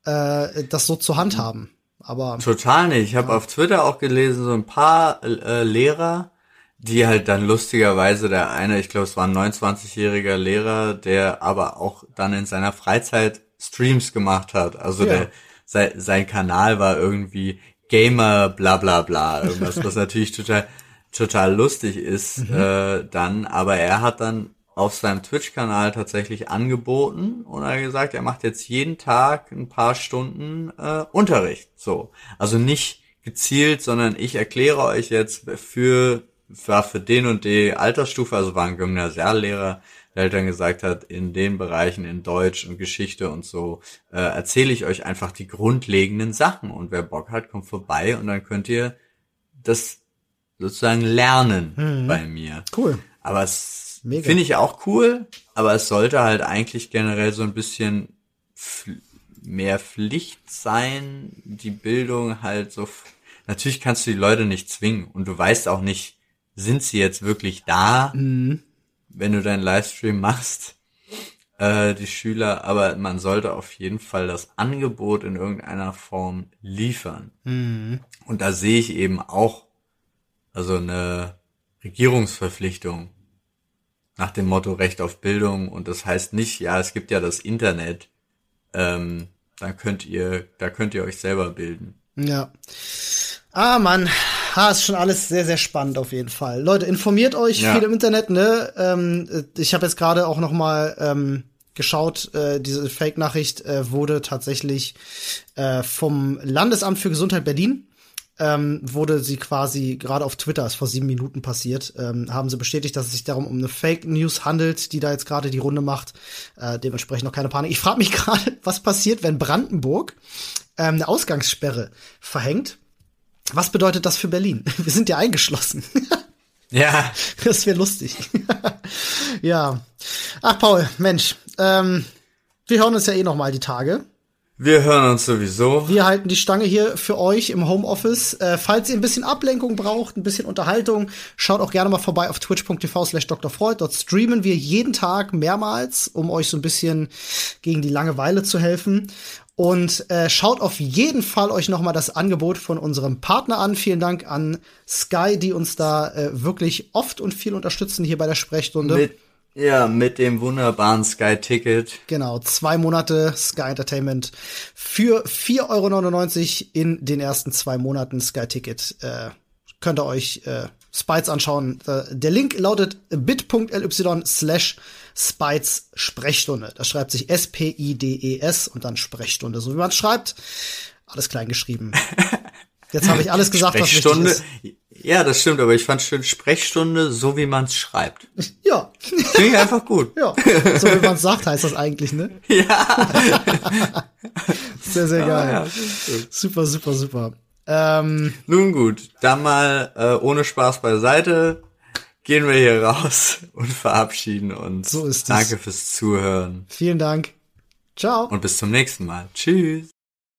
äh, das so zu handhaben. Aber total nicht. Ich habe auf Twitter auch gelesen, so ein paar äh, Lehrer, die halt dann lustigerweise der eine, ich glaube, es war ein 29-jähriger Lehrer, der aber auch dann in seiner Freizeit Streams gemacht hat. Also ja. der sein, sein Kanal war irgendwie Gamer bla bla bla irgendwas, was *laughs* natürlich total total lustig ist mhm. äh, dann, aber er hat dann auf seinem Twitch-Kanal tatsächlich angeboten und er hat gesagt, er macht jetzt jeden Tag ein paar Stunden äh, Unterricht. So. Also nicht gezielt, sondern ich erkläre euch jetzt für, war für den und die Altersstufe, also war ein Gymnasiallehrer, der halt dann gesagt hat, in den Bereichen in Deutsch und Geschichte und so, äh, erzähle ich euch einfach die grundlegenden Sachen. Und wer Bock hat, kommt vorbei und dann könnt ihr das sozusagen lernen mhm. bei mir. Cool. Aber es Finde ich auch cool, aber es sollte halt eigentlich generell so ein bisschen mehr Pflicht sein, die Bildung halt so. Natürlich kannst du die Leute nicht zwingen und du weißt auch nicht, sind sie jetzt wirklich da, mhm. wenn du deinen Livestream machst, äh, die Schüler, aber man sollte auf jeden Fall das Angebot in irgendeiner Form liefern. Mhm. Und da sehe ich eben auch also eine Regierungsverpflichtung nach dem Motto Recht auf Bildung und das heißt nicht, ja, es gibt ja das Internet, ähm, dann könnt ihr, da könnt ihr euch selber bilden. Ja. Ah, Mann. Ha, ist schon alles sehr, sehr spannend auf jeden Fall. Leute, informiert euch ja. viel im Internet, ne? Ähm, ich habe jetzt gerade auch noch mal ähm, geschaut, äh, diese Fake-Nachricht äh, wurde tatsächlich äh, vom Landesamt für Gesundheit Berlin ähm, wurde sie quasi gerade auf Twitter, ist vor sieben Minuten passiert, ähm, haben sie bestätigt, dass es sich darum um eine Fake News handelt, die da jetzt gerade die Runde macht. Äh, dementsprechend noch keine Panik. Ich frage mich *laughs* gerade, was passiert, wenn Brandenburg ähm, eine Ausgangssperre verhängt. Was bedeutet das für Berlin? *laughs* Wir sind ja eingeschlossen. *laughs* ja. Das wäre lustig. ja. Ach, Paul, Mensch. Ähm, wir hören uns ja eh noch mal die Tage. Wir hören uns sowieso. Wir halten die Stange hier für euch im Homeoffice. Äh, falls ihr ein bisschen Ablenkung braucht, ein bisschen Unterhaltung, schaut auch gerne mal vorbei auf twitch.tv slash drfreud. Dort streamen wir jeden Tag mehrmals, um euch so ein bisschen gegen die Langeweile zu helfen. Und äh, schaut auf jeden Fall euch noch mal das Angebot von unserem Partner an. Vielen Dank an Sky, die uns da äh, wirklich oft und viel unterstützen hier bei der Sprechstunde. Mit ja, mit dem wunderbaren Sky Ticket. Genau, zwei Monate Sky Entertainment für 4,99 Euro in den ersten zwei Monaten Sky Ticket. Äh, könnt ihr euch äh, Spites anschauen. Äh, der Link lautet bit.ly slash Spites Sprechstunde. Das schreibt sich S-P-I-D-E-S e und dann Sprechstunde, so wie man es schreibt. Alles klein geschrieben. *laughs* Jetzt habe ich alles gesagt, was wichtig ist. Ja, das stimmt, aber ich fand schön Sprechstunde, so wie man es schreibt. Ja. Finde ich einfach gut. Ja, so wie man es sagt, heißt das eigentlich, ne? *laughs* Ja. sehr, sehr geil. Ah, ja, super, super, super. Ähm, Nun gut, dann mal äh, ohne Spaß beiseite gehen wir hier raus und verabschieden uns. So ist es. Danke fürs Zuhören vielen Dank. Ciao. und bis zum nächsten Mal. Tschüss.